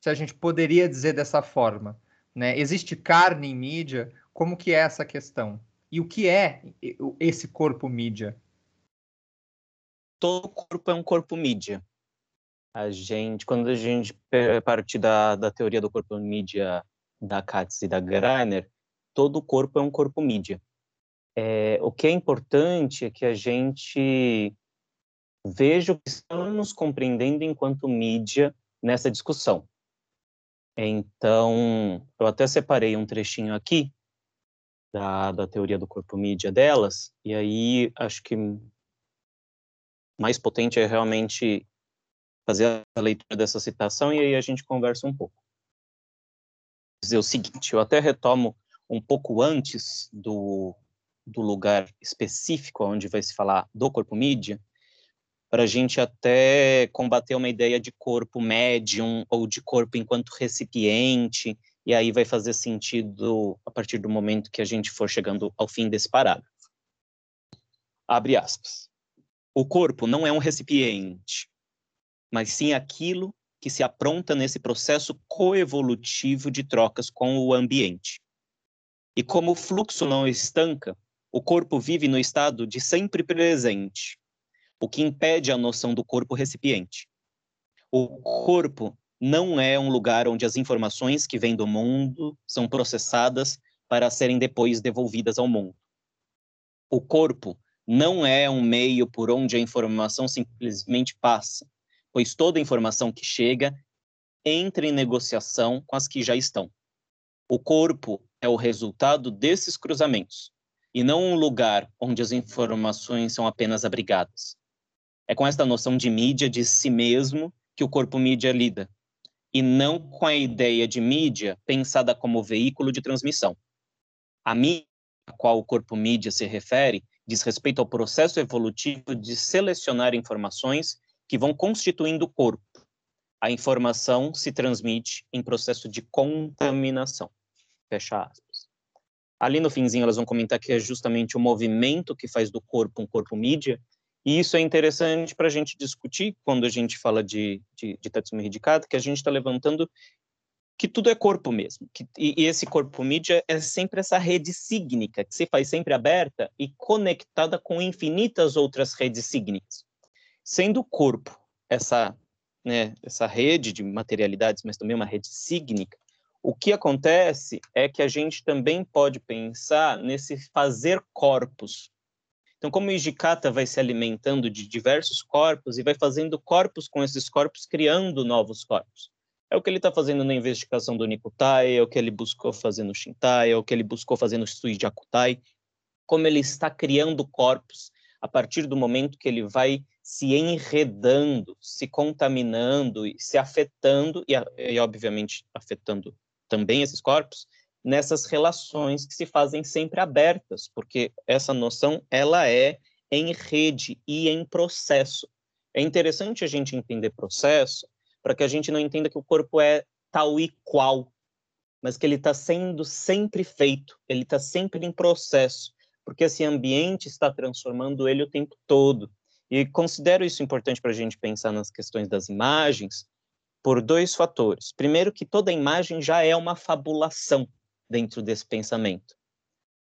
se a gente poderia dizer dessa forma. Né? Existe carne em mídia? Como que é essa questão? E o que é esse corpo mídia? Todo corpo é um corpo mídia. A gente, quando a gente parte da, da teoria do corpo mídia da Katz e da Greiner, todo corpo é um corpo mídia. É, o que é importante é que a gente veja o que estamos compreendendo enquanto mídia nessa discussão. Então, eu até separei um trechinho aqui da, da teoria do corpo mídia delas, e aí acho que mais potente é realmente fazer a leitura dessa citação e aí a gente conversa um pouco. Dizer o seguinte, eu até retomo um pouco antes do, do lugar específico onde vai se falar do corpo mídia, para a gente até combater uma ideia de corpo médium ou de corpo enquanto recipiente, e aí vai fazer sentido a partir do momento que a gente for chegando ao fim desse parágrafo. Abre aspas. O corpo não é um recipiente, mas sim aquilo que se apronta nesse processo coevolutivo de trocas com o ambiente. E como o fluxo não estanca, o corpo vive no estado de sempre presente, o que impede a noção do corpo recipiente. O corpo não é um lugar onde as informações que vêm do mundo são processadas para serem depois devolvidas ao mundo. O corpo não é um meio por onde a informação simplesmente passa, pois toda informação que chega entra em negociação com as que já estão. O corpo é o resultado desses cruzamentos, e não um lugar onde as informações são apenas abrigadas. É com esta noção de mídia de si mesmo que o corpo mídia lida, e não com a ideia de mídia pensada como veículo de transmissão. A mídia a qual o corpo mídia se refere diz respeito ao processo evolutivo de selecionar informações que vão constituindo o corpo. A informação se transmite em processo de contaminação. Fecha aspas. Ali no finzinho elas vão comentar que é justamente o movimento que faz do corpo um corpo mídia e isso é interessante para a gente discutir quando a gente fala de, de, de Tatsumi Hidikata, que a gente está levantando que tudo é corpo mesmo. Que, e, e, esse corpo mídia é sempre essa rede sígnica, que se faz sempre aberta e conectada com infinitas outras redes sígnicas. Sendo o corpo essa, né, essa rede de materialidades, mas também uma rede sígnica, o que acontece é que a gente também pode pensar nesse fazer corpos, então, como o Ijikata vai se alimentando de diversos corpos e vai fazendo corpos com esses corpos, criando novos corpos. É o que ele está fazendo na investigação do Nikutai, é o que ele buscou fazer no Shintai, é o que ele buscou fazer no Suijakutai. Como ele está criando corpos a partir do momento que ele vai se enredando, se contaminando se afetando, e, e obviamente afetando também esses corpos, nessas relações que se fazem sempre abertas, porque essa noção ela é em rede e em processo. É interessante a gente entender processo para que a gente não entenda que o corpo é tal e qual, mas que ele está sendo sempre feito, ele está sempre em processo, porque esse ambiente está transformando ele o tempo todo. E considero isso importante para a gente pensar nas questões das imagens, por dois fatores. Primeiro, que toda imagem já é uma fabulação dentro desse pensamento.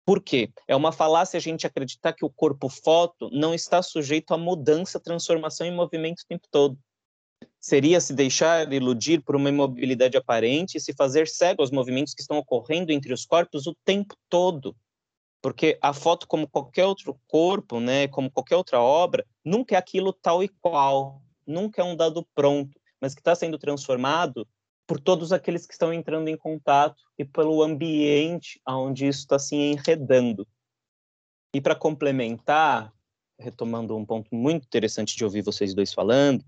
Por quê? É uma falácia a gente acreditar que o corpo foto não está sujeito a mudança, transformação e movimento o tempo todo. Seria se deixar iludir por uma imobilidade aparente e se fazer cego aos movimentos que estão ocorrendo entre os corpos o tempo todo. Porque a foto, como qualquer outro corpo, né, como qualquer outra obra, nunca é aquilo tal e qual, nunca é um dado pronto, mas que está sendo transformado por todos aqueles que estão entrando em contato e pelo ambiente onde isso está se enredando. E para complementar, retomando um ponto muito interessante de ouvir vocês dois falando,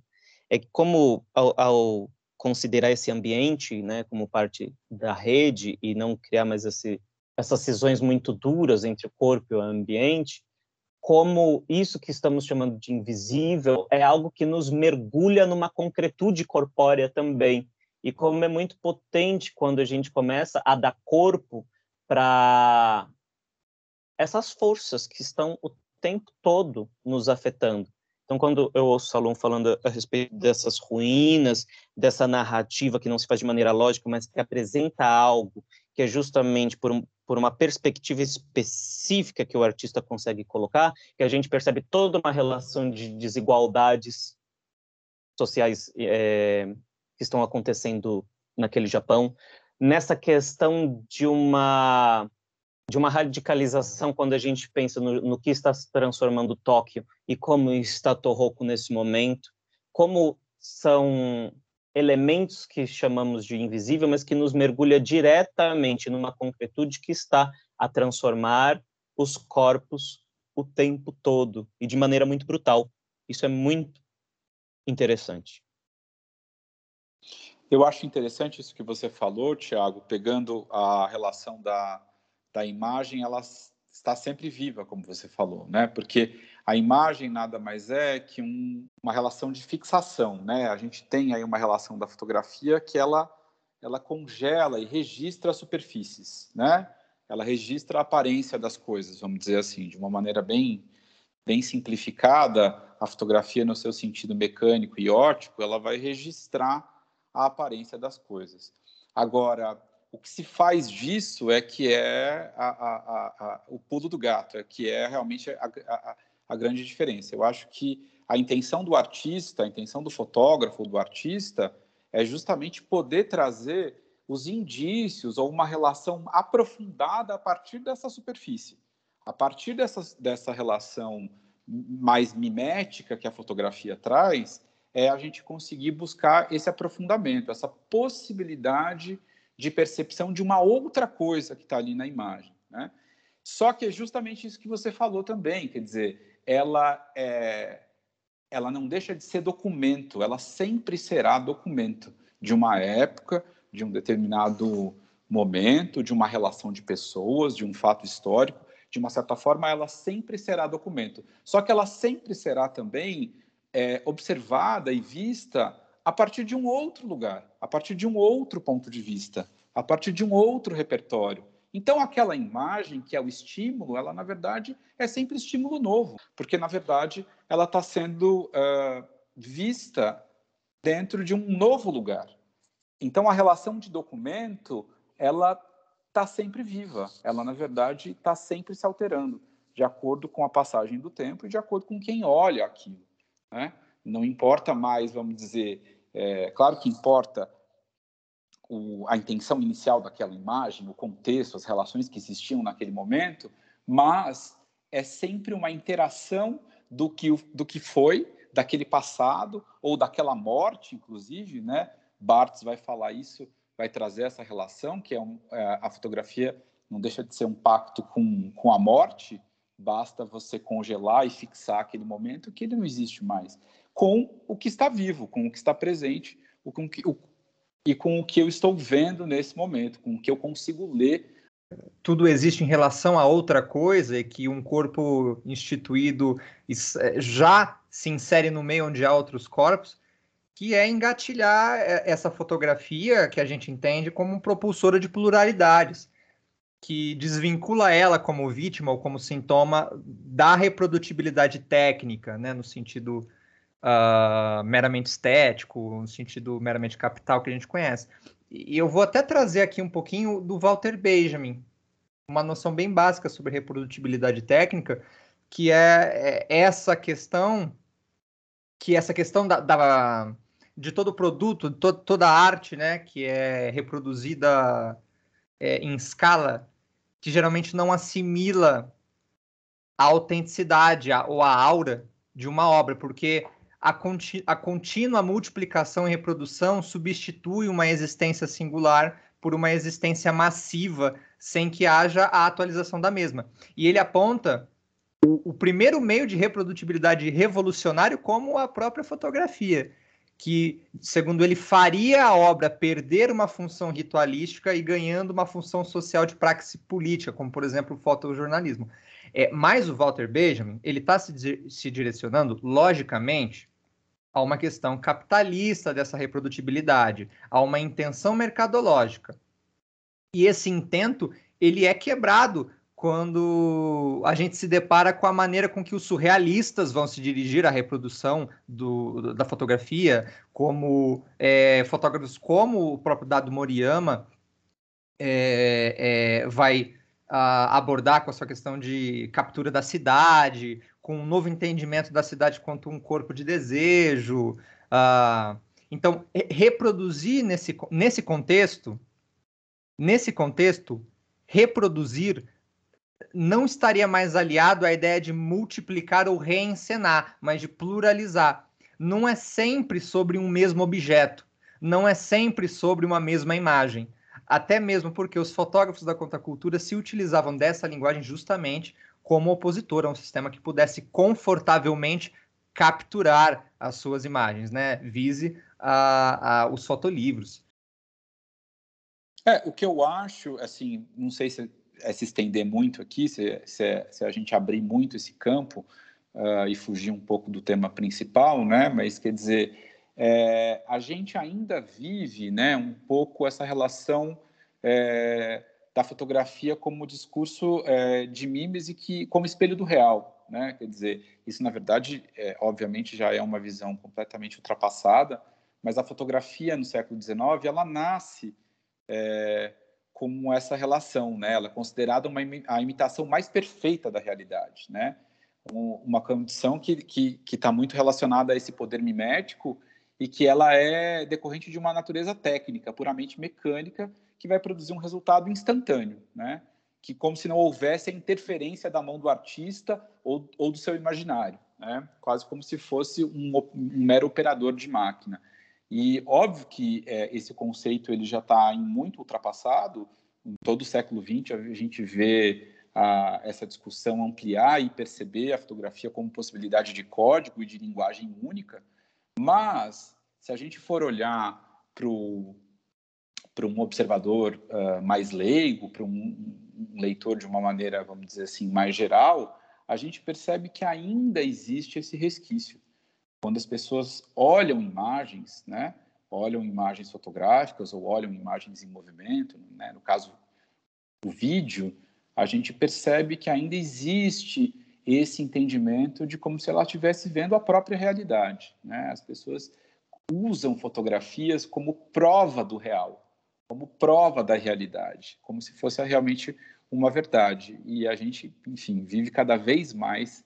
é que como ao, ao considerar esse ambiente, né, como parte da rede e não criar mais esse, essas cisões muito duras entre o corpo e o ambiente, como isso que estamos chamando de invisível é algo que nos mergulha numa concretude corpórea também e como é muito potente quando a gente começa a dar corpo para essas forças que estão o tempo todo nos afetando. Então, quando eu ouço o Salom falando a respeito dessas ruínas, dessa narrativa que não se faz de maneira lógica, mas que apresenta algo que é justamente por, um, por uma perspectiva específica que o artista consegue colocar, que a gente percebe toda uma relação de desigualdades sociais é, que estão acontecendo naquele Japão, nessa questão de uma de uma radicalização quando a gente pensa no, no que está se transformando Tóquio e como está Tohoku nesse momento, como são elementos que chamamos de invisível, mas que nos mergulha diretamente numa concretude que está a transformar os corpos o tempo todo e de maneira muito brutal. Isso é muito interessante. Eu acho interessante isso que você falou, Tiago, pegando a relação da, da imagem, ela está sempre viva, como você falou, né? Porque a imagem nada mais é que um, uma relação de fixação, né? A gente tem aí uma relação da fotografia que ela ela congela e registra superfícies, né? Ela registra a aparência das coisas, vamos dizer assim, de uma maneira bem bem simplificada, a fotografia no seu sentido mecânico e óptico, ela vai registrar a aparência das coisas. Agora, o que se faz disso é que é a, a, a, o pulo do gato, é que é realmente a, grande diferença. Eu acho que a intenção do artista, a intenção do fotógrafo, do artista, é justamente poder trazer os indícios ou uma relação aprofundada a partir dessa superfície. A partir dessa, dessa relação mais mimética que a fotografia traz, é a gente conseguir buscar esse aprofundamento, essa possibilidade de percepção de uma outra coisa que está ali na imagem. Né? Só que é justamente isso que você falou também, quer dizer, ela é, ela não deixa de ser documento, ela sempre será documento de uma época, de um determinado momento, de uma relação de pessoas, de um fato histórico. De uma certa forma, ela sempre será documento. Só que ela sempre será também é, observada e vista a partir de um outro lugar, a partir de um outro ponto de vista, a partir de um outro repertório. Então, aquela imagem que é o estímulo, ela na verdade é sempre estímulo novo, porque na verdade ela está sendo uh, vista dentro de um novo lugar. Então, a relação de documento, ela está sempre viva, ela na verdade está sempre se alterando, de acordo com a passagem do tempo e de acordo com quem olha aquilo. Né? Não importa mais, vamos dizer, é, claro que importa o, a intenção inicial daquela imagem, o contexto, as relações que existiam naquele momento, mas é sempre uma interação do que, do que foi, daquele passado ou daquela morte, inclusive, né? Barthes vai falar isso, vai trazer essa relação, que é, um, é a fotografia não deixa de ser um pacto com, com a morte, Basta você congelar e fixar aquele momento que ele não existe mais. Com o que está vivo, com o que está presente, o, com que, o, e com o que eu estou vendo nesse momento, com o que eu consigo ler. Tudo existe em relação a outra coisa e que um corpo instituído é, já se insere no meio onde há outros corpos, que é engatilhar é, essa fotografia que a gente entende como propulsora de pluralidades que desvincula ela como vítima ou como sintoma da reprodutibilidade técnica, né, no sentido uh, meramente estético, no sentido meramente capital que a gente conhece. E eu vou até trazer aqui um pouquinho do Walter Benjamin, uma noção bem básica sobre reprodutibilidade técnica, que é, é essa questão, que essa questão da, da de todo produto, to, toda arte, né, que é reproduzida é, em escala que geralmente não assimila a autenticidade a, ou a aura de uma obra, porque a, conti a contínua multiplicação e reprodução substitui uma existência singular por uma existência massiva, sem que haja a atualização da mesma. E ele aponta o, o primeiro meio de reprodutibilidade revolucionário como a própria fotografia que, segundo ele, faria a obra perder uma função ritualística e ganhando uma função social de praxe política, como, por exemplo, o fotojornalismo. É, mas o Walter Benjamin, ele está se, se direcionando, logicamente, a uma questão capitalista dessa reprodutibilidade, a uma intenção mercadológica. E esse intento, ele é quebrado quando a gente se depara com a maneira com que os surrealistas vão se dirigir à reprodução do, da fotografia, como é, fotógrafos como o próprio Dado Moriyama é, é, vai a, abordar com a sua questão de captura da cidade, com um novo entendimento da cidade quanto um corpo de desejo. Uh, então, reproduzir nesse, nesse contexto, nesse contexto, reproduzir não estaria mais aliado à ideia de multiplicar ou reencenar, mas de pluralizar. Não é sempre sobre um mesmo objeto, não é sempre sobre uma mesma imagem. Até mesmo porque os fotógrafos da contracultura se utilizavam dessa linguagem justamente como opositor a um sistema que pudesse confortavelmente capturar as suas imagens, né? Vise a, a, os fotolivros. É, o que eu acho, assim, não sei se é se estender muito aqui, se, se, se a gente abrir muito esse campo uh, e fugir um pouco do tema principal, né? Mas quer dizer, é, a gente ainda vive, né, um pouco essa relação é, da fotografia como discurso é, de e que como espelho do real, né? Quer dizer, isso na verdade, é, obviamente, já é uma visão completamente ultrapassada, mas a fotografia no século XIX ela nasce é, como essa relação, né? Ela é considerada uma, a imitação mais perfeita da realidade, né? uma condição que está muito relacionada a esse poder mimético e que ela é decorrente de uma natureza técnica, puramente mecânica, que vai produzir um resultado instantâneo, né? Que como se não houvesse a interferência da mão do artista ou, ou do seu imaginário, né? Quase como se fosse um, um mero operador de máquina. E óbvio que é, esse conceito ele já está muito ultrapassado. Em todo o século XX a gente vê a, essa discussão ampliar e perceber a fotografia como possibilidade de código e de linguagem única. Mas se a gente for olhar para um observador uh, mais leigo, para um, um leitor de uma maneira, vamos dizer assim, mais geral, a gente percebe que ainda existe esse resquício. Quando as pessoas olham imagens, né, olham imagens fotográficas ou olham imagens em movimento, né, no caso o vídeo, a gente percebe que ainda existe esse entendimento de como se ela estivesse vendo a própria realidade. Né? As pessoas usam fotografias como prova do real, como prova da realidade, como se fosse realmente uma verdade. E a gente, enfim, vive cada vez mais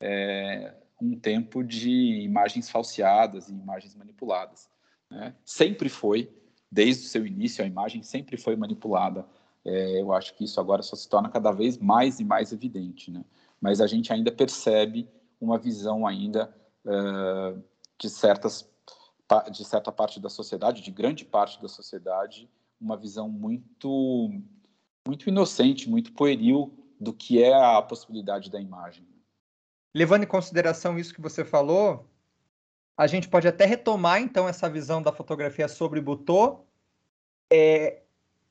é, um tempo de imagens falseadas e imagens manipuladas. Né? Sempre foi, desde o seu início, a imagem sempre foi manipulada. É, eu acho que isso agora só se torna cada vez mais e mais evidente. Né? Mas a gente ainda percebe uma visão ainda uh, de certas de certa parte da sociedade, de grande parte da sociedade, uma visão muito muito inocente, muito pueril do que é a possibilidade da imagem. Levando em consideração isso que você falou, a gente pode até retomar então essa visão da fotografia sobre Butô, é,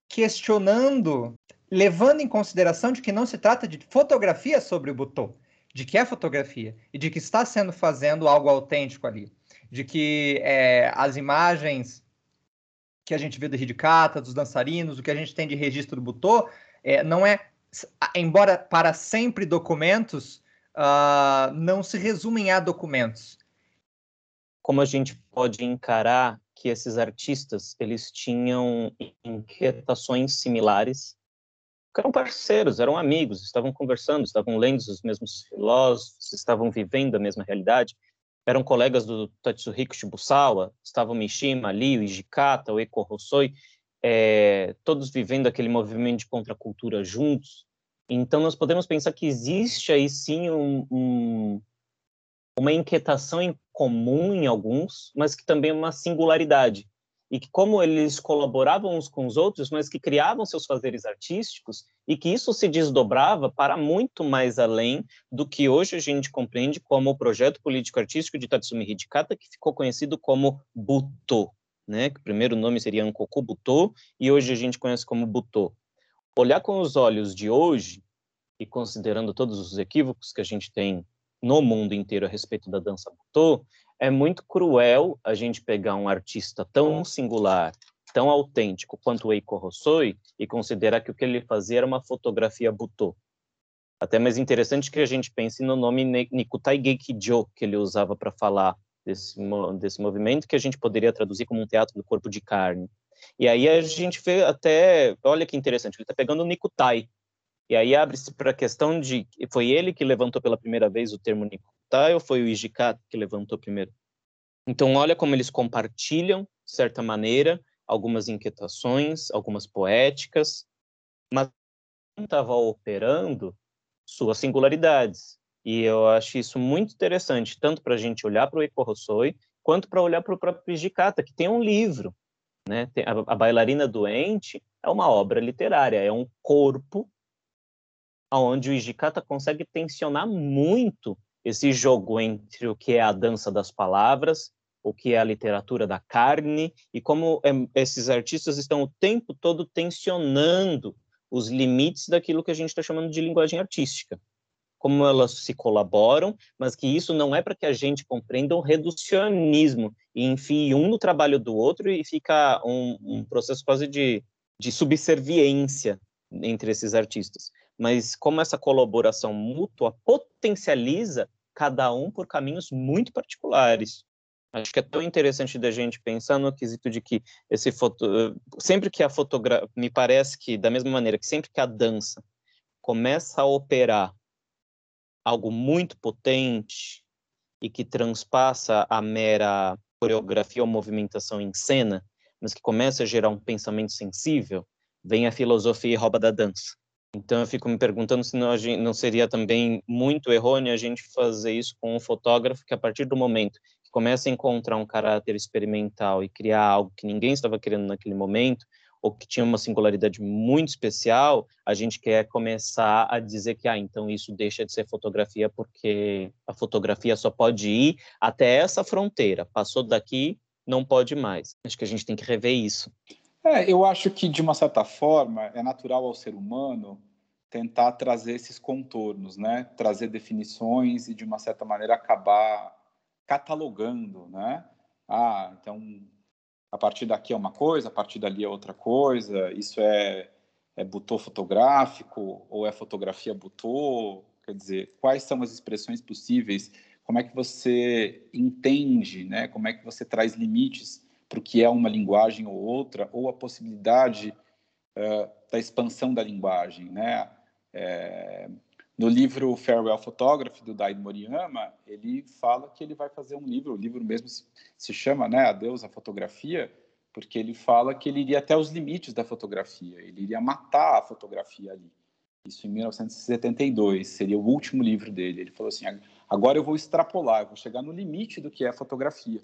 questionando, levando em consideração de que não se trata de fotografia sobre o Butô, de que é fotografia e de que está sendo fazendo algo autêntico ali, de que é, as imagens que a gente vê do Ridicata, dos dançarinos, o que a gente tem de registro do Butô, é, não é, embora para sempre documentos, uh, não se resumem a documentos. Como a gente pode encarar que esses artistas eles tinham inquietações similares, eram parceiros, eram amigos, estavam conversando, estavam lendo os mesmos filósofos, estavam vivendo a mesma realidade, eram colegas do Tatsuhiko Shibusawa, estavam Mishima, ali, o Ijikata, o Eko Hossoi, é, todos vivendo aquele movimento de contracultura juntos, então, nós podemos pensar que existe aí sim um, um, uma inquietação em comum em alguns, mas que também é uma singularidade. E que, como eles colaboravam uns com os outros, mas que criavam seus fazeres artísticos, e que isso se desdobrava para muito mais além do que hoje a gente compreende como o projeto político-artístico de Tatsumi Hidikata, que ficou conhecido como Butô, né? que o primeiro nome seria Ankoku Butô, e hoje a gente conhece como Butô olhar com os olhos de hoje e considerando todos os equívocos que a gente tem no mundo inteiro a respeito da dança butô, é muito cruel a gente pegar um artista tão singular, tão autêntico quanto o Eiko Hossoi e considerar que o que ele fazia era uma fotografia butô. Até mais interessante que a gente pense no nome Nikutai Gekijo, que ele usava para falar desse, desse movimento, que a gente poderia traduzir como um teatro do corpo de carne. E aí a gente vê até, olha que interessante, ele está pegando o Nikutai, e aí abre-se para a questão de, foi ele que levantou pela primeira vez o termo Nikutai ou foi o Ijikata que levantou primeiro? Então olha como eles compartilham, de certa maneira, algumas inquietações, algumas poéticas, mas estava operando suas singularidades. E eu acho isso muito interessante, tanto para a gente olhar para o Eiko Hossoi, quanto para olhar para o próprio Ijikata, que tem um livro. Né? A, a Bailarina Doente é uma obra literária, é um corpo onde o Ijikata consegue tensionar muito esse jogo entre o que é a dança das palavras o que é a literatura da carne e como é, esses artistas estão o tempo todo tensionando os limites daquilo que a gente está chamando de linguagem artística. Como elas se colaboram, mas que isso não é para que a gente compreenda um reducionismo e enfie um no trabalho do outro e fica um, um processo quase de, de subserviência entre esses artistas. Mas como essa colaboração mútua potencializa cada um por caminhos muito particulares. Acho que é tão interessante da gente pensar no quesito de que esse foto, sempre que a fotografia, me parece que da mesma maneira que sempre que a dança começa a operar algo muito potente e que transpassa a mera coreografia ou movimentação em cena, mas que começa a gerar um pensamento sensível, vem a filosofia e rouba da dança. Então eu fico me perguntando se não, não seria também muito errôneo a gente fazer isso com um fotógrafo que a partir do momento começa a encontrar um caráter experimental e criar algo que ninguém estava querendo naquele momento, ou que tinha uma singularidade muito especial, a gente quer começar a dizer que, ah, então isso deixa de ser fotografia porque a fotografia só pode ir até essa fronteira, passou daqui, não pode mais. Acho que a gente tem que rever isso. É, eu acho que, de uma certa forma, é natural ao ser humano tentar trazer esses contornos, né? Trazer definições e, de uma certa maneira, acabar catalogando, né? Ah, então a partir daqui é uma coisa, a partir dali é outra coisa. Isso é é butô fotográfico ou é fotografia butô? Quer dizer, quais são as expressões possíveis? Como é que você entende, né? Como é que você traz limites para o que é uma linguagem ou outra, ou a possibilidade uh, da expansão da linguagem, né? É, no livro Farewell Photography, do Dai Moriyama, ele fala que ele vai fazer um livro, o livro mesmo se, se chama né, Adeus à Fotografia, porque ele fala que ele iria até os limites da fotografia, ele iria matar a fotografia ali. Isso em 1972, seria o último livro dele. Ele falou assim: agora eu vou extrapolar, eu vou chegar no limite do que é fotografia.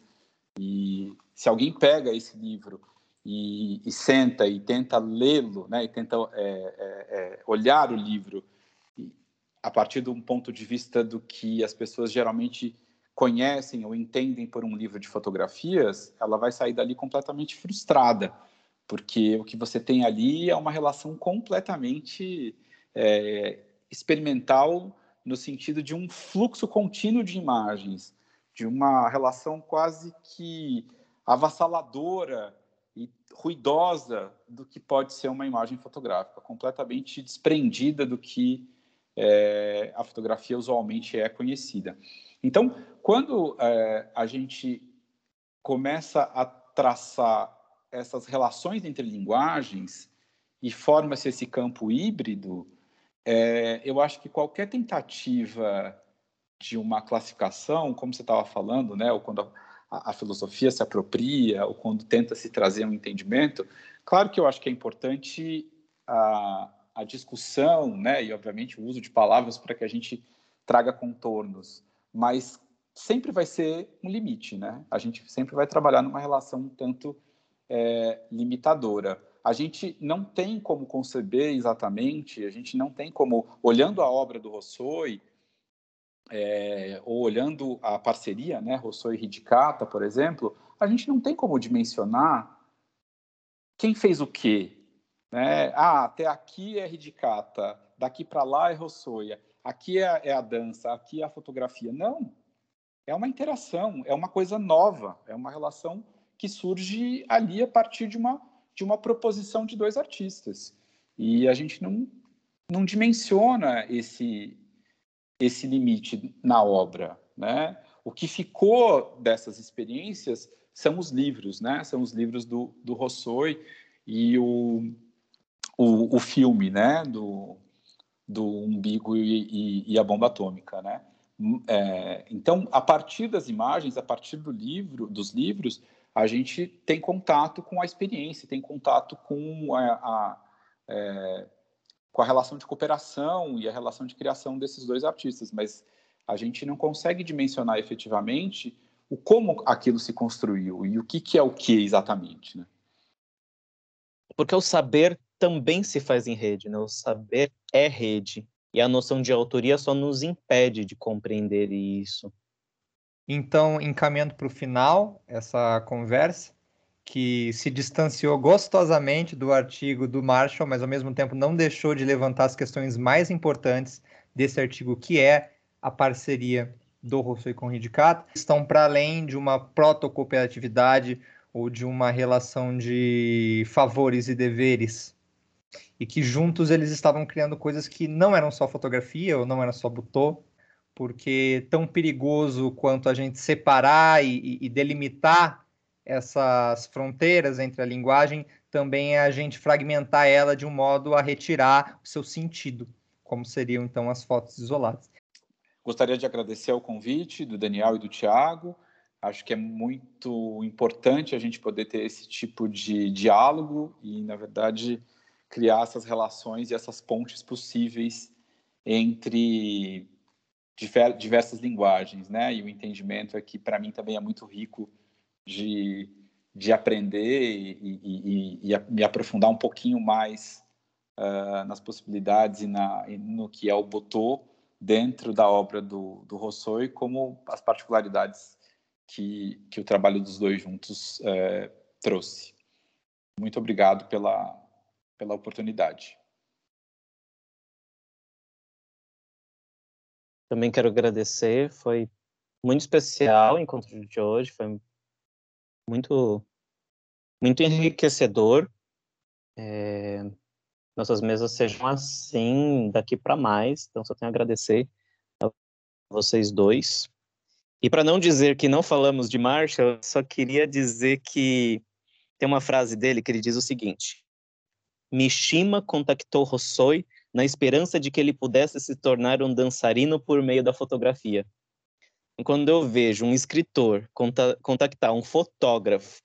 E se alguém pega esse livro e, e senta e tenta lê-lo, né, e tenta é, é, é, olhar o livro a partir de um ponto de vista do que as pessoas geralmente conhecem ou entendem por um livro de fotografias, ela vai sair dali completamente frustrada, porque o que você tem ali é uma relação completamente é, experimental no sentido de um fluxo contínuo de imagens, de uma relação quase que avassaladora ruidosa do que pode ser uma imagem fotográfica, completamente desprendida do que é, a fotografia usualmente é conhecida. Então, quando é, a gente começa a traçar essas relações entre linguagens e forma-se esse campo híbrido, é, eu acho que qualquer tentativa de uma classificação, como você estava falando, né, ou quando a, a, filosofia se apropria, ou quando tenta se trazer um entendimento, claro que eu acho que é importante a, a discussão, né, e obviamente o uso de palavras para que a gente traga contornos, mas sempre vai ser um limite, né? A gente sempre vai trabalhar numa relação um tanto é, limitadora. A gente não tem como conceber exatamente, a gente não tem como, olhando a obra do Rossoi, é, ou olhando a parceria, né, Rossoi e Hidikata, por exemplo, a gente não tem como dimensionar quem fez o quê, né? Ah, até aqui é ridicata, daqui para lá é rossoia, aqui é, é, a dança, aqui é a fotografia. Não, é uma interação, é uma coisa nova, é uma relação que surge ali a partir de uma, de uma proposição de dois artistas. E a gente não, não dimensiona esse, esse limite na obra, né? O que ficou dessas experiências são os livros, né? São os livros do, do Rossoi e o, o, o filme, né? Do, do umbigo e, e, e a bomba atômica, né? É, então, a partir das imagens, a partir do livro, dos livros, a gente tem contato com a experiência, tem contato com a, a é, com a relação de cooperação e a relação de criação desses dois artistas, mas a gente não consegue dimensionar efetivamente o como aquilo se construiu e o que, que é o que exatamente, né? Porque o saber também se faz em rede, né? O saber é rede. E a noção de autoria só nos impede de compreender isso. Então, encaminhando para o final essa conversa, que se distanciou gostosamente do artigo do Marshall, mas ao mesmo tempo não deixou de levantar as questões mais importantes desse artigo, que é a parceria do Rousseau com o Ridicato, estão para além de uma protocooperatividade ou de uma relação de favores e deveres, e que juntos eles estavam criando coisas que não eram só fotografia ou não era só butô, porque tão perigoso quanto a gente separar e, e delimitar essas fronteiras entre a linguagem também é a gente fragmentar ela de um modo a retirar o seu sentido, como seriam então as fotos isoladas. Gostaria de agradecer o convite do Daniel e do Tiago. Acho que é muito importante a gente poder ter esse tipo de diálogo e, na verdade, criar essas relações e essas pontes possíveis entre diversas linguagens, né? E o entendimento aqui, para mim, também é muito rico de, de aprender e, e, e, e me aprofundar um pouquinho mais uh, nas possibilidades e, na, no que é o Botô dentro da obra do, do Rousseau e como as particularidades que, que o trabalho dos dois juntos uh, trouxe. Muito obrigado pela, pela oportunidade. Também quero agradecer, foi muito especial o encontro de hoje, foi muito, muito enriquecedor. É, nossas mesas sejam assim daqui para mais, então só tenho a agradecer a vocês dois. E para não dizer que não falamos de Marshall, só queria dizer que tem uma frase dele que ele diz o seguinte: Mishima contactou Rossoi na esperança de que ele pudesse se tornar um dançarino por meio da fotografia quando eu vejo um escritor contactar um fotógrafo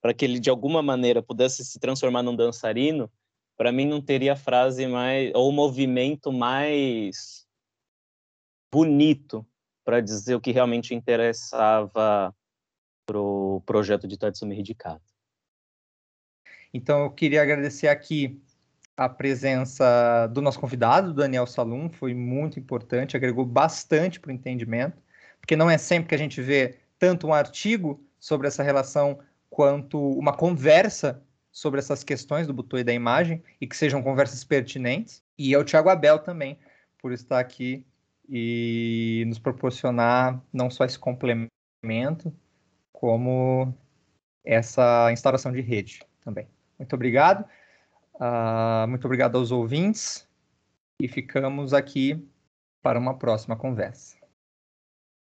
para que ele de alguma maneira pudesse se transformar num dançarino, para mim não teria frase mais ou movimento mais bonito para dizer o que realmente interessava pro projeto de Tatsumi Hidikata. Então eu queria agradecer aqui a presença do nosso convidado, Daniel Salum, foi muito importante, agregou bastante para o entendimento porque não é sempre que a gente vê tanto um artigo sobre essa relação quanto uma conversa sobre essas questões do botão e da imagem e que sejam conversas pertinentes. E ao Tiago Abel também por estar aqui e nos proporcionar não só esse complemento, como essa instalação de rede também. Muito obrigado. Uh, muito obrigado aos ouvintes e ficamos aqui para uma próxima conversa.